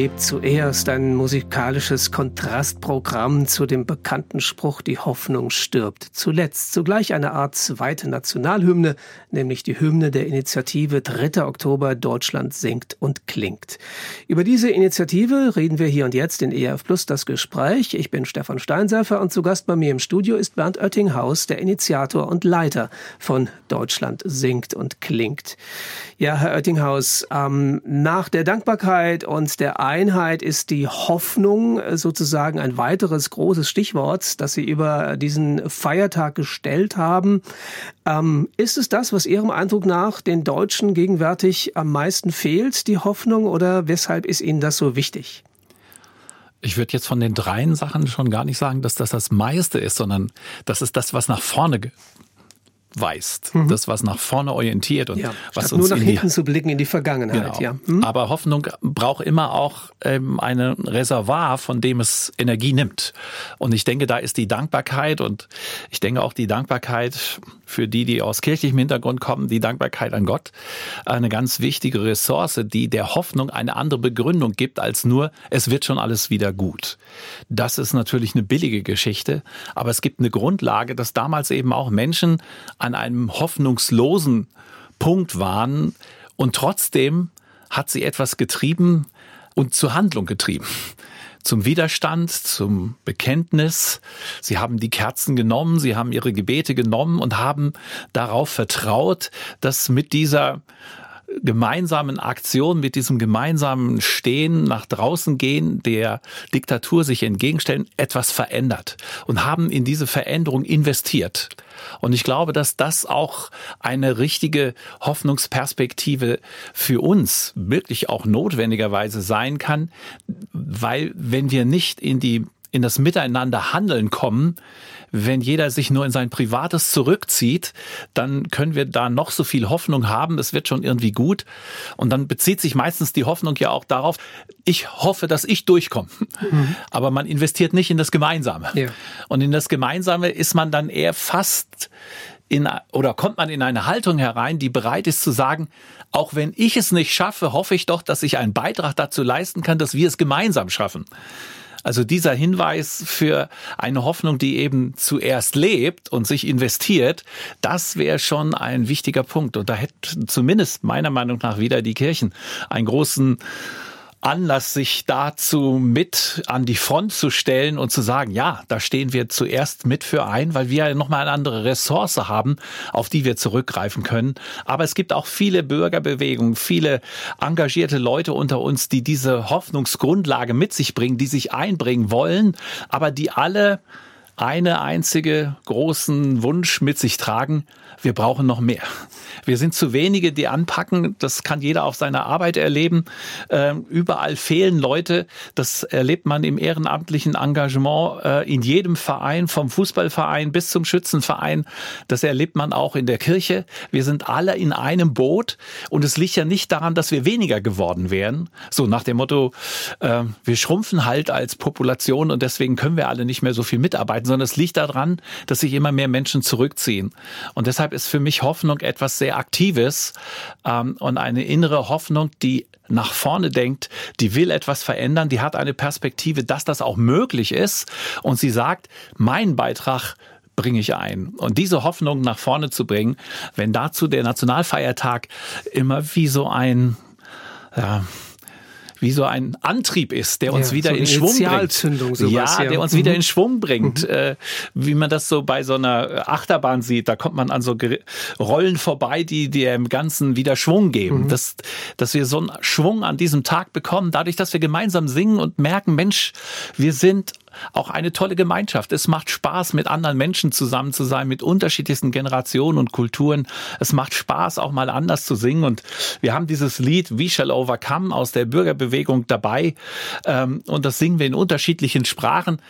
lebt zuerst, ein musikalisches Kontrastprogramm zu dem bekannten Spruch Die Hoffnung stirbt zuletzt. Zugleich eine Art zweite Nationalhymne, nämlich die Hymne der Initiative 3. Oktober Deutschland singt und klingt. Über diese Initiative reden wir hier und jetzt in ERF Plus das Gespräch. Ich bin Stefan Steinserfer und zu Gast bei mir im Studio ist Bernd Oettinghaus, der Initiator und Leiter von Deutschland singt und klingt. Ja, Herr Oettinghaus, ähm, nach der Dankbarkeit und der Einheit ist die Hoffnung äh, sozusagen ein weiteres großes Stichwort, das Sie über diesen Feiertag gestellt haben. Ähm, ist es das, was Ihrem Eindruck nach den Deutschen gegenwärtig am meisten fehlt, die Hoffnung, oder weshalb ist Ihnen das so wichtig? Ich würde jetzt von den dreien Sachen schon gar nicht sagen, dass das das meiste ist, sondern das ist das, was nach vorne weist, das, was nach vorne orientiert und Mhm. Ja, was statt nur uns nach in die hinten zu blicken in die Vergangenheit. Genau. Ja. Hm? Aber Hoffnung braucht immer auch ähm, ein Reservoir, von dem es Energie nimmt. Und ich denke, da ist die Dankbarkeit und ich denke auch die Dankbarkeit für die, die aus kirchlichem Hintergrund kommen, die Dankbarkeit an Gott, eine ganz wichtige Ressource, die der Hoffnung eine andere Begründung gibt als nur, es wird schon alles wieder gut. Das ist natürlich eine billige Geschichte, aber es gibt eine Grundlage, dass damals eben auch Menschen an einem hoffnungslosen Punkt waren und trotzdem hat sie etwas getrieben und zur Handlung getrieben. Zum Widerstand, zum Bekenntnis. Sie haben die Kerzen genommen, sie haben ihre Gebete genommen und haben darauf vertraut, dass mit dieser gemeinsamen Aktion, mit diesem gemeinsamen Stehen, nach draußen gehen, der Diktatur sich entgegenstellen, etwas verändert und haben in diese Veränderung investiert. Und ich glaube, dass das auch eine richtige Hoffnungsperspektive für uns wirklich auch notwendigerweise sein kann, weil wenn wir nicht in die in das Miteinander handeln kommen, wenn jeder sich nur in sein Privates zurückzieht, dann können wir da noch so viel Hoffnung haben, es wird schon irgendwie gut. Und dann bezieht sich meistens die Hoffnung ja auch darauf, ich hoffe, dass ich durchkomme. Aber man investiert nicht in das Gemeinsame. Ja. Und in das Gemeinsame ist man dann eher fast in, oder kommt man in eine Haltung herein, die bereit ist zu sagen, auch wenn ich es nicht schaffe, hoffe ich doch, dass ich einen Beitrag dazu leisten kann, dass wir es gemeinsam schaffen. Also dieser Hinweis für eine Hoffnung, die eben zuerst lebt und sich investiert, das wäre schon ein wichtiger Punkt. Und da hätte zumindest meiner Meinung nach wieder die Kirchen einen großen Anlass, sich dazu mit an die Front zu stellen und zu sagen, ja, da stehen wir zuerst mit für ein, weil wir ja nochmal eine andere Ressource haben, auf die wir zurückgreifen können. Aber es gibt auch viele Bürgerbewegungen, viele engagierte Leute unter uns, die diese Hoffnungsgrundlage mit sich bringen, die sich einbringen wollen, aber die alle eine einzige großen Wunsch mit sich tragen, wir brauchen noch mehr. Wir sind zu wenige, die anpacken. Das kann jeder auf seiner Arbeit erleben. Ähm, überall fehlen Leute. Das erlebt man im ehrenamtlichen Engagement äh, in jedem Verein, vom Fußballverein bis zum Schützenverein. Das erlebt man auch in der Kirche. Wir sind alle in einem Boot. Und es liegt ja nicht daran, dass wir weniger geworden wären. So nach dem Motto, äh, wir schrumpfen halt als Population und deswegen können wir alle nicht mehr so viel mitarbeiten, sondern es liegt daran, dass sich immer mehr Menschen zurückziehen. Und deshalb ist für mich Hoffnung etwas sehr Aktives ähm, und eine innere Hoffnung, die nach vorne denkt, die will etwas verändern, die hat eine Perspektive, dass das auch möglich ist. Und sie sagt, mein Beitrag bringe ich ein. Und diese Hoffnung nach vorne zu bringen, wenn dazu der Nationalfeiertag immer wie so ein, ja, wie so ein Antrieb ist, der uns Ja, wieder so in Schwung bringt. Sowas, ja, ja. der uns Mhm. wieder in Schwung bringt, äh, wie man das so bei so einer Achterbahn sieht. Da kommt man an so Rollen vorbei, die dem Ganzen wieder Schwung geben. Dass, dass wir so einen Schwung an diesem Tag bekommen, dadurch, dass wir gemeinsam singen und merken, Mensch, wir sind auch eine tolle Gemeinschaft. Es macht Spaß, mit anderen Menschen zusammen zu sein, mit unterschiedlichsten Generationen und Kulturen. Es macht Spaß, auch mal anders zu singen. Und wir haben dieses Lied We Shall Overcome aus der Bürgerbewegung dabei. Ähm, Und das singen wir in unterschiedlichen Sprachen.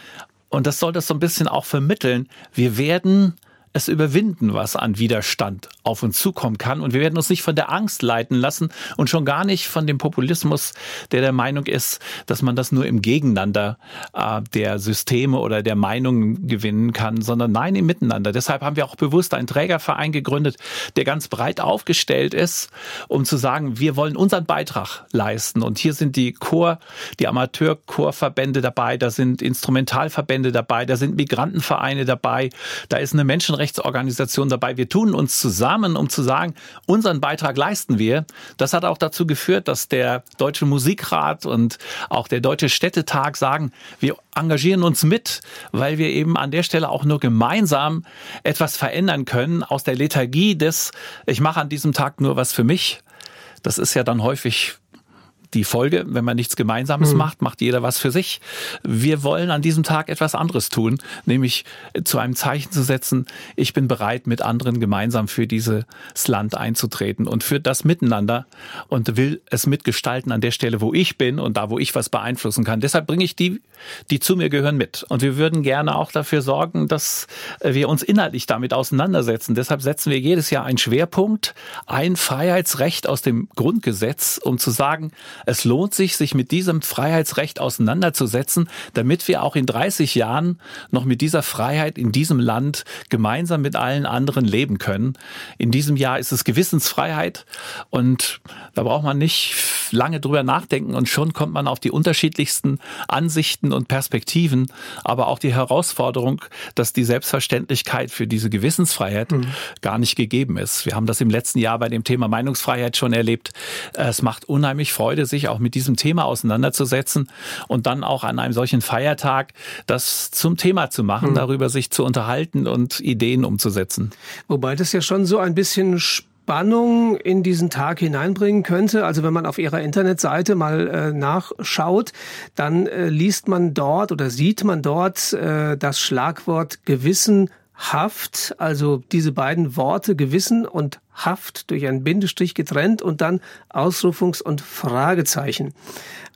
Und das soll das so ein bisschen auch vermitteln. Wir werden es überwinden, was an Widerstand auf uns zukommen kann. Und wir werden uns nicht von der Angst leiten lassen und schon gar nicht von dem Populismus, der der Meinung ist, dass man das nur im Gegeneinander äh, der Systeme oder der Meinungen gewinnen kann, sondern nein, im Miteinander. Deshalb haben wir auch bewusst einen Trägerverein gegründet, der ganz breit aufgestellt ist, um zu sagen, wir wollen unseren Beitrag leisten. Und hier sind die Chor, die Amateurchorverbände dabei, da sind Instrumentalverbände dabei, da sind Migrantenvereine dabei, da ist eine Menschenrechtsorganisation dabei. Wir tun uns zusammen, um zu sagen, unseren Beitrag leisten wir. Das hat auch dazu geführt, dass der Deutsche Musikrat und auch der Deutsche Städtetag sagen, wir engagieren uns mit, weil wir eben an der Stelle auch nur gemeinsam etwas verändern können aus der Lethargie des, ich mache an diesem Tag nur was für mich. Das ist ja dann häufig die Folge, wenn man nichts Gemeinsames macht, macht jeder was für sich. Wir wollen an diesem Tag etwas anderes tun, nämlich zu einem Zeichen zu setzen, ich bin bereit, mit anderen gemeinsam für dieses Land einzutreten und für das Miteinander und will es mitgestalten an der Stelle, wo ich bin und da, wo ich was beeinflussen kann. Deshalb bringe ich die, die zu mir gehören, mit. Und wir würden gerne auch dafür sorgen, dass wir uns inhaltlich damit auseinandersetzen. Deshalb setzen wir jedes Jahr einen Schwerpunkt, ein Freiheitsrecht aus dem Grundgesetz, um zu sagen, es lohnt sich, sich mit diesem Freiheitsrecht auseinanderzusetzen, damit wir auch in 30 Jahren noch mit dieser Freiheit in diesem Land gemeinsam mit allen anderen leben können. In diesem Jahr ist es Gewissensfreiheit und da braucht man nicht lange drüber nachdenken und schon kommt man auf die unterschiedlichsten Ansichten und Perspektiven, aber auch die Herausforderung, dass die Selbstverständlichkeit für diese Gewissensfreiheit gar nicht gegeben ist. Wir haben das im letzten Jahr bei dem Thema Meinungsfreiheit schon erlebt. Es macht unheimlich Freude, sich auch mit diesem Thema auseinanderzusetzen und dann auch an einem solchen Feiertag das zum Thema zu machen, darüber sich zu unterhalten und Ideen umzusetzen. Wobei das ja schon so ein bisschen Spannung in diesen Tag hineinbringen könnte. Also wenn man auf ihrer Internetseite mal äh, nachschaut, dann äh, liest man dort oder sieht man dort äh, das Schlagwort Gewissenhaft, also diese beiden Worte Gewissen und Haft durch einen Bindestrich getrennt und dann Ausrufungs- und Fragezeichen.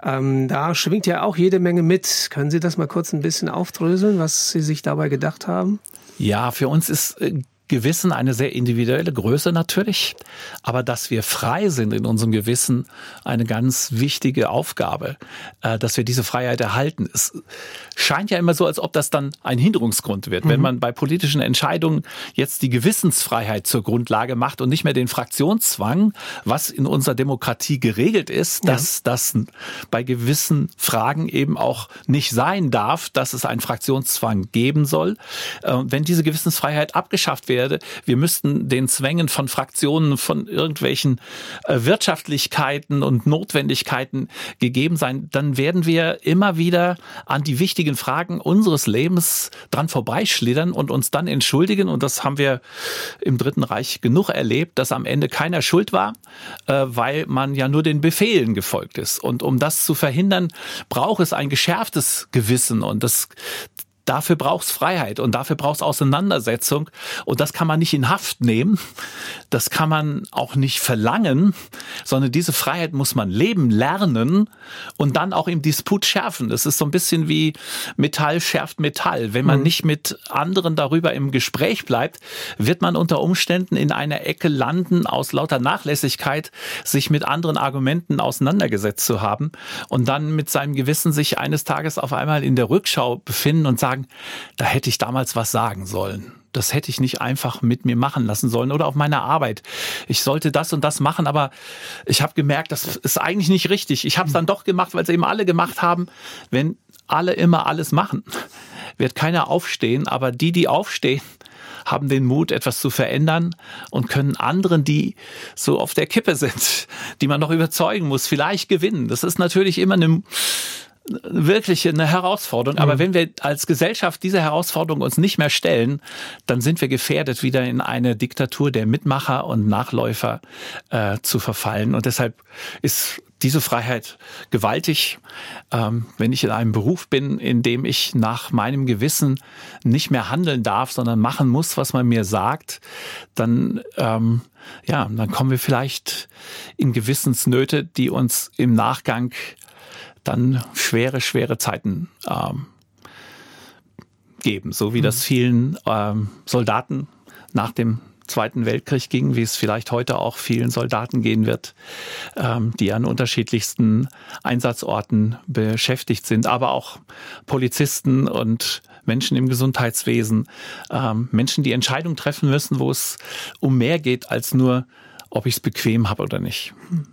Ähm, da schwingt ja auch jede Menge mit. Können Sie das mal kurz ein bisschen aufdröseln, was Sie sich dabei gedacht haben? Ja, für uns ist äh, Gewissen eine sehr individuelle Größe natürlich, aber dass wir frei sind in unserem Gewissen, eine ganz wichtige Aufgabe, äh, dass wir diese Freiheit erhalten. Es scheint ja immer so, als ob das dann ein Hinderungsgrund wird, wenn man bei politischen Entscheidungen jetzt die Gewissensfreiheit zur Grundlage macht und nicht mehr den Fraktionszwang, was in unserer Demokratie geregelt ist, dass das bei gewissen Fragen eben auch nicht sein darf, dass es einen Fraktionszwang geben soll. Äh, Wenn diese Gewissensfreiheit abgeschafft werde, wir müssten den Zwängen von Fraktionen, von irgendwelchen äh, Wirtschaftlichkeiten und Notwendigkeiten gegeben sein, dann werden wir immer wieder an die wichtigen Fragen unseres Lebens dran vorbeischlittern und uns dann entschuldigen. Und das haben wir im Dritten Reich genug erlebt, dass am Ende keiner schuld war, äh, weil man ja nur den Befehlen gefolgt ist. Und um das zu verhindern, braucht es ein geschärftes Gewissen. Und das, Dafür braucht's Freiheit und dafür braucht's Auseinandersetzung. Und das kann man nicht in Haft nehmen. Das kann man auch nicht verlangen, sondern diese Freiheit muss man leben lernen und dann auch im Disput schärfen. Das ist so ein bisschen wie Metall schärft Metall. Wenn man mhm. nicht mit anderen darüber im Gespräch bleibt, wird man unter Umständen in einer Ecke landen aus lauter Nachlässigkeit, sich mit anderen Argumenten auseinandergesetzt zu haben und dann mit seinem Gewissen sich eines Tages auf einmal in der Rückschau befinden und sagen, sagen, da hätte ich damals was sagen sollen. Das hätte ich nicht einfach mit mir machen lassen sollen oder auf meiner Arbeit. Ich sollte das und das machen, aber ich habe gemerkt, das ist eigentlich nicht richtig. Ich habe es dann doch gemacht, weil es eben alle gemacht haben. Wenn alle immer alles machen, wird keiner aufstehen, aber die, die aufstehen, haben den Mut, etwas zu verändern und können anderen, die so auf der Kippe sind, die man noch überzeugen muss, vielleicht gewinnen. Das ist natürlich immer eine wirklich eine Herausforderung. Aber mhm. wenn wir als Gesellschaft diese Herausforderung uns nicht mehr stellen, dann sind wir gefährdet, wieder in eine Diktatur der Mitmacher und Nachläufer äh, zu verfallen. Und deshalb ist diese Freiheit gewaltig. Ähm, wenn ich in einem Beruf bin, in dem ich nach meinem Gewissen nicht mehr handeln darf, sondern machen muss, was man mir sagt, dann ähm, ja, dann kommen wir vielleicht in Gewissensnöte, die uns im Nachgang dann schwere, schwere Zeiten ähm, geben, so wie mhm. das vielen ähm, Soldaten nach dem Zweiten Weltkrieg ging, wie es vielleicht heute auch vielen Soldaten gehen wird, ähm, die an unterschiedlichsten Einsatzorten beschäftigt sind, aber auch Polizisten und Menschen im Gesundheitswesen, ähm, Menschen, die Entscheidungen treffen müssen, wo es um mehr geht als nur, ob ich es bequem habe oder nicht. Mhm.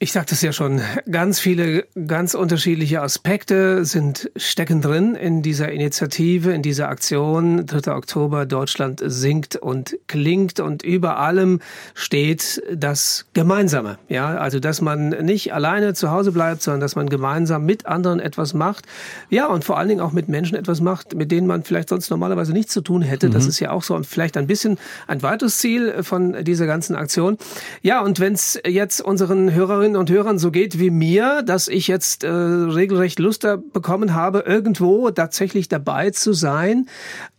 Ich sagte es ja schon, ganz viele, ganz unterschiedliche Aspekte sind stecken drin in dieser Initiative, in dieser Aktion. 3. Oktober, Deutschland singt und klingt und über allem steht das Gemeinsame. Ja, also, dass man nicht alleine zu Hause bleibt, sondern dass man gemeinsam mit anderen etwas macht. Ja, und vor allen Dingen auch mit Menschen etwas macht, mit denen man vielleicht sonst normalerweise nichts zu tun hätte. Mhm. Das ist ja auch so vielleicht ein bisschen ein weiteres Ziel von dieser ganzen Aktion. Ja, und wenn es jetzt unseren Hörerinnen Hörerinnen und Hörern so geht wie mir, dass ich jetzt äh, regelrecht Lust bekommen habe, irgendwo tatsächlich dabei zu sein.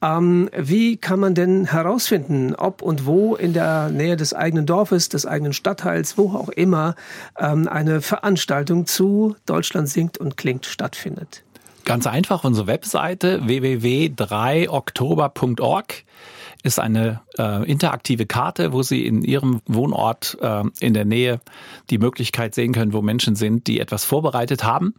Ähm, wie kann man denn herausfinden, ob und wo in der Nähe des eigenen Dorfes, des eigenen Stadtteils, wo auch immer, ähm, eine Veranstaltung zu Deutschland singt und klingt stattfindet? Ganz einfach, unsere Webseite www.3oktober.org ist eine äh, interaktive Karte, wo Sie in Ihrem Wohnort äh, in der Nähe die Möglichkeit sehen können, wo Menschen sind, die etwas vorbereitet haben.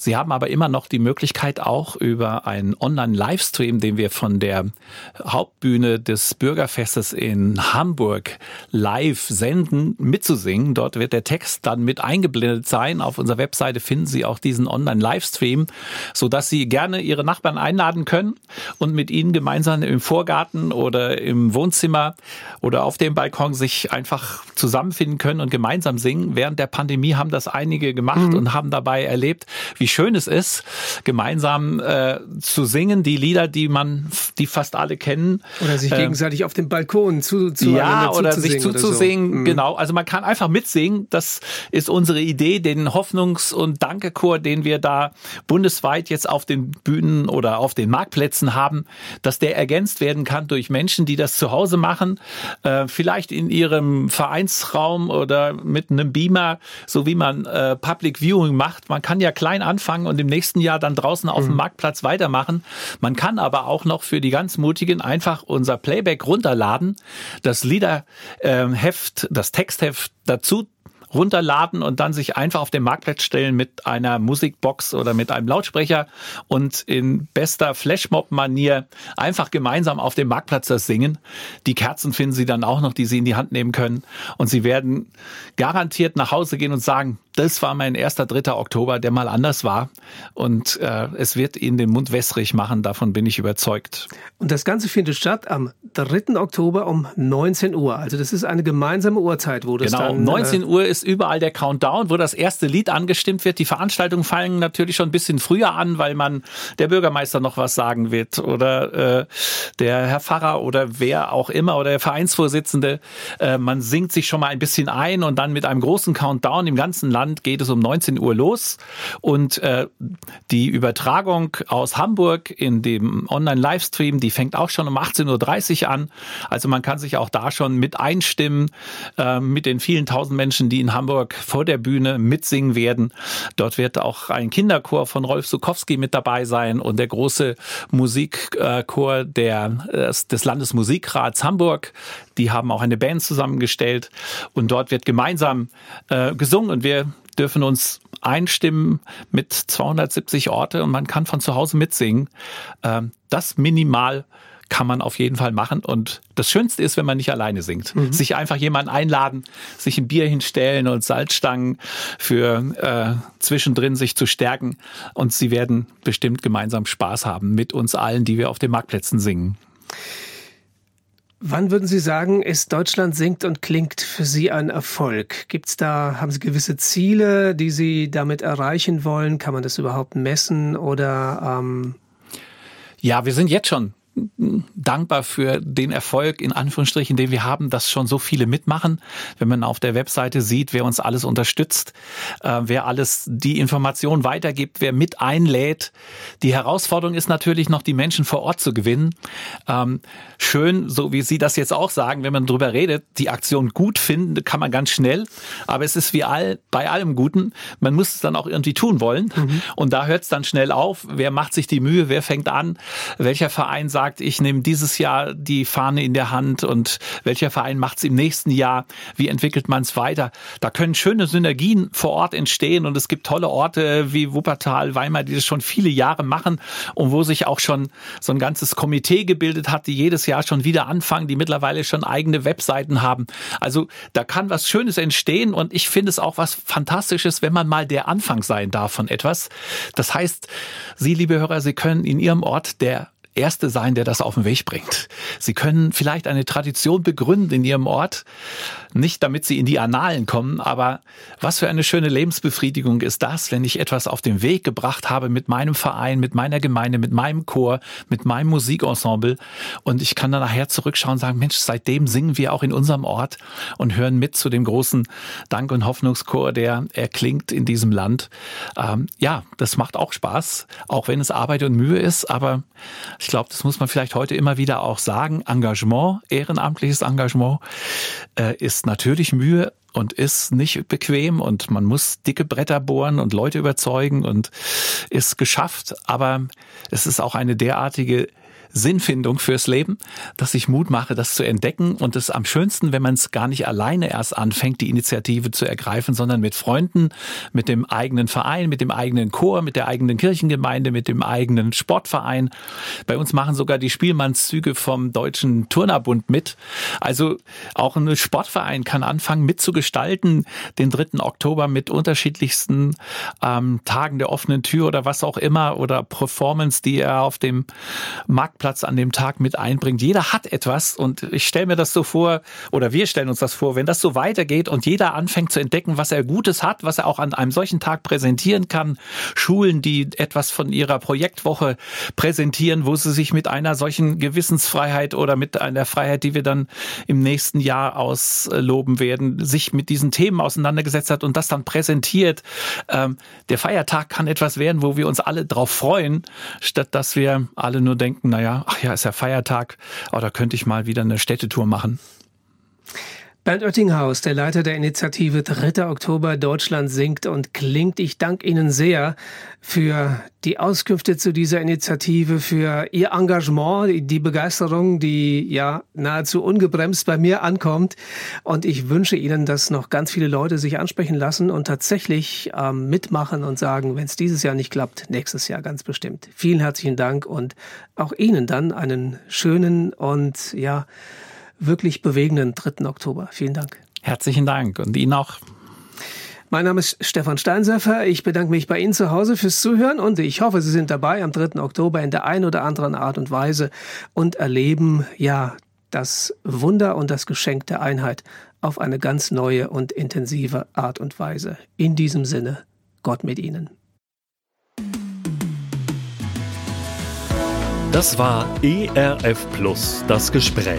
Sie haben aber immer noch die Möglichkeit, auch über einen Online-Livestream, den wir von der Hauptbühne des Bürgerfestes in Hamburg live senden, mitzusingen. Dort wird der Text dann mit eingeblendet sein. Auf unserer Webseite finden Sie auch diesen Online-Livestream, sodass Sie gerne Ihre Nachbarn einladen können und mit ihnen gemeinsam im Vorgarten oder im Wohnzimmer oder auf dem Balkon sich einfach zusammenfinden können und gemeinsam singen. Während der Pandemie haben das einige gemacht mhm. und haben dabei erlebt, wie wie schön es ist, gemeinsam äh, zu singen, die Lieder, die man, die fast alle kennen. Oder sich ähm, gegenseitig auf dem Balkon zu, zu ja oder sich zuzusingen. So. Mhm. Genau, also man kann einfach mitsingen. Das ist unsere Idee, den Hoffnungs- und Dankechor, den wir da bundesweit jetzt auf den Bühnen oder auf den Marktplätzen haben, dass der ergänzt werden kann durch Menschen, die das zu Hause machen, äh, vielleicht in ihrem Vereinsraum oder mit einem Beamer, so wie man äh, Public Viewing macht. Man kann ja klein anfangen anfangen und im nächsten Jahr dann draußen auf dem mhm. Marktplatz weitermachen. Man kann aber auch noch für die ganz Mutigen einfach unser Playback runterladen, das Liederheft, das Textheft dazu runterladen und dann sich einfach auf den Marktplatz stellen mit einer Musikbox oder mit einem Lautsprecher und in bester Flashmob-Manier einfach gemeinsam auf dem Marktplatz das singen. Die Kerzen finden Sie dann auch noch, die Sie in die Hand nehmen können. Und Sie werden garantiert nach Hause gehen und sagen, das war mein erster 3. Oktober, der mal anders war. Und äh, es wird Ihnen den Mund wässrig machen, davon bin ich überzeugt. Und das Ganze findet statt am 3. Oktober um 19 Uhr. Also das ist eine gemeinsame Uhrzeit, wo das genau, dann... um 19 äh, Uhr ist überall der Countdown, wo das erste Lied angestimmt wird. Die Veranstaltungen fallen natürlich schon ein bisschen früher an, weil man der Bürgermeister noch was sagen wird oder äh, der Herr Pfarrer oder wer auch immer oder der Vereinsvorsitzende. Äh, man singt sich schon mal ein bisschen ein und dann mit einem großen Countdown im ganzen Land geht es um 19 Uhr los und äh, die Übertragung aus Hamburg in dem Online-Livestream, die fängt auch schon um 18.30 Uhr an. Also man kann sich auch da schon mit einstimmen äh, mit den vielen tausend Menschen, die in Hamburg vor der Bühne mitsingen werden. Dort wird auch ein Kinderchor von Rolf Sukowski mit dabei sein und der große Musikchor der, des Landesmusikrats Hamburg. Die haben auch eine Band zusammengestellt und dort wird gemeinsam äh, gesungen und wir dürfen uns einstimmen mit 270 Orte und man kann von zu Hause mitsingen. Ähm, das minimal kann man auf jeden Fall machen. Und das Schönste ist, wenn man nicht alleine singt. Mhm. Sich einfach jemanden einladen, sich ein Bier hinstellen und Salzstangen für äh, zwischendrin sich zu stärken. Und sie werden bestimmt gemeinsam Spaß haben mit uns allen, die wir auf den Marktplätzen singen. Wann würden Sie sagen, ist Deutschland singt und klingt für Sie ein Erfolg? Gibt's da, haben Sie gewisse Ziele, die Sie damit erreichen wollen? Kann man das überhaupt messen oder ähm, Ja, wir sind jetzt schon dankbar für den Erfolg in Anführungsstrichen, den wir haben, dass schon so viele mitmachen. Wenn man auf der Webseite sieht, wer uns alles unterstützt, äh, wer alles die Information weitergibt, wer mit einlädt. Die Herausforderung ist natürlich noch, die Menschen vor Ort zu gewinnen. Ähm, schön, so wie Sie das jetzt auch sagen, wenn man drüber redet, die Aktion gut finden, kann man ganz schnell. Aber es ist wie all, bei allem Guten, man muss es dann auch irgendwie tun wollen. Und da hört es dann schnell auf. Wer macht sich die Mühe? Wer fängt an? Welcher Verein sagt, ich nehme dieses Jahr die Fahne in der Hand und welcher Verein macht es im nächsten Jahr? Wie entwickelt man es weiter? Da können schöne Synergien vor Ort entstehen und es gibt tolle Orte wie Wuppertal, Weimar, die das schon viele Jahre machen und wo sich auch schon so ein ganzes Komitee gebildet hat, die jedes Jahr schon wieder anfangen, die mittlerweile schon eigene Webseiten haben. Also da kann was Schönes entstehen und ich finde es auch was Fantastisches, wenn man mal der Anfang sein darf von etwas. Das heißt, Sie, liebe Hörer, Sie können in Ihrem Ort der Erste sein, der das auf den Weg bringt. Sie können vielleicht eine Tradition begründen in Ihrem Ort, nicht damit Sie in die Annalen kommen, aber was für eine schöne Lebensbefriedigung ist das, wenn ich etwas auf den Weg gebracht habe mit meinem Verein, mit meiner Gemeinde, mit meinem Chor, mit meinem Musikensemble und ich kann dann nachher zurückschauen und sagen, Mensch, seitdem singen wir auch in unserem Ort und hören mit zu dem großen Dank- und Hoffnungschor, der erklingt in diesem Land. Ähm, ja, das macht auch Spaß, auch wenn es Arbeit und Mühe ist, aber ich glaube, das muss man vielleicht heute immer wieder auch sagen. Engagement, ehrenamtliches Engagement äh, ist natürlich Mühe und ist nicht bequem und man muss dicke Bretter bohren und Leute überzeugen und ist geschafft. Aber es ist auch eine derartige Sinnfindung fürs Leben, dass ich Mut mache, das zu entdecken und es am schönsten, wenn man es gar nicht alleine erst anfängt, die Initiative zu ergreifen, sondern mit Freunden, mit dem eigenen Verein, mit dem eigenen Chor, mit der eigenen Kirchengemeinde, mit dem eigenen Sportverein. Bei uns machen sogar die Spielmannszüge vom Deutschen Turnerbund mit. Also auch ein Sportverein kann anfangen mitzugestalten, den 3. Oktober mit unterschiedlichsten ähm, Tagen der offenen Tür oder was auch immer oder Performance, die er auf dem Marktplatz an dem Tag mit einbringt. Jeder hat etwas und ich stelle mir das so vor, oder wir stellen uns das vor, wenn das so weitergeht und jeder anfängt zu entdecken, was er Gutes hat, was er auch an einem solchen Tag präsentieren kann. Schulen, die etwas von ihrer Projektwoche präsentieren, wo sie sich mit einer solchen Gewissensfreiheit oder mit einer Freiheit, die wir dann im nächsten Jahr ausloben werden, sich mit diesen Themen auseinandergesetzt hat und das dann präsentiert. Ähm, der Feiertag kann etwas werden, wo wir uns alle drauf freuen, statt dass wir alle nur denken, naja, ach ja, ist ja Feiertag, oh, da könnte ich mal wieder eine Städtetour machen. Bernd Oettinghaus, der Leiter der Initiative 3. Oktober Deutschland singt und klingt. Ich danke Ihnen sehr für die Auskünfte zu dieser Initiative, für Ihr Engagement, die Begeisterung, die ja nahezu ungebremst bei mir ankommt. Und ich wünsche Ihnen, dass noch ganz viele Leute sich ansprechen lassen und tatsächlich ähm, mitmachen und sagen, wenn es dieses Jahr nicht klappt, nächstes Jahr ganz bestimmt. Vielen herzlichen Dank und auch Ihnen dann einen schönen und ja, wirklich bewegenden 3. Oktober. Vielen Dank. Herzlichen Dank und Ihnen auch. Mein Name ist Stefan Steinsäfer. Ich bedanke mich bei Ihnen zu Hause fürs Zuhören und ich hoffe, Sie sind dabei am 3. Oktober in der einen oder anderen Art und Weise und erleben, ja, das Wunder und das Geschenk der Einheit auf eine ganz neue und intensive Art und Weise. In diesem Sinne, Gott mit Ihnen. Das war ERF Plus, das Gespräch.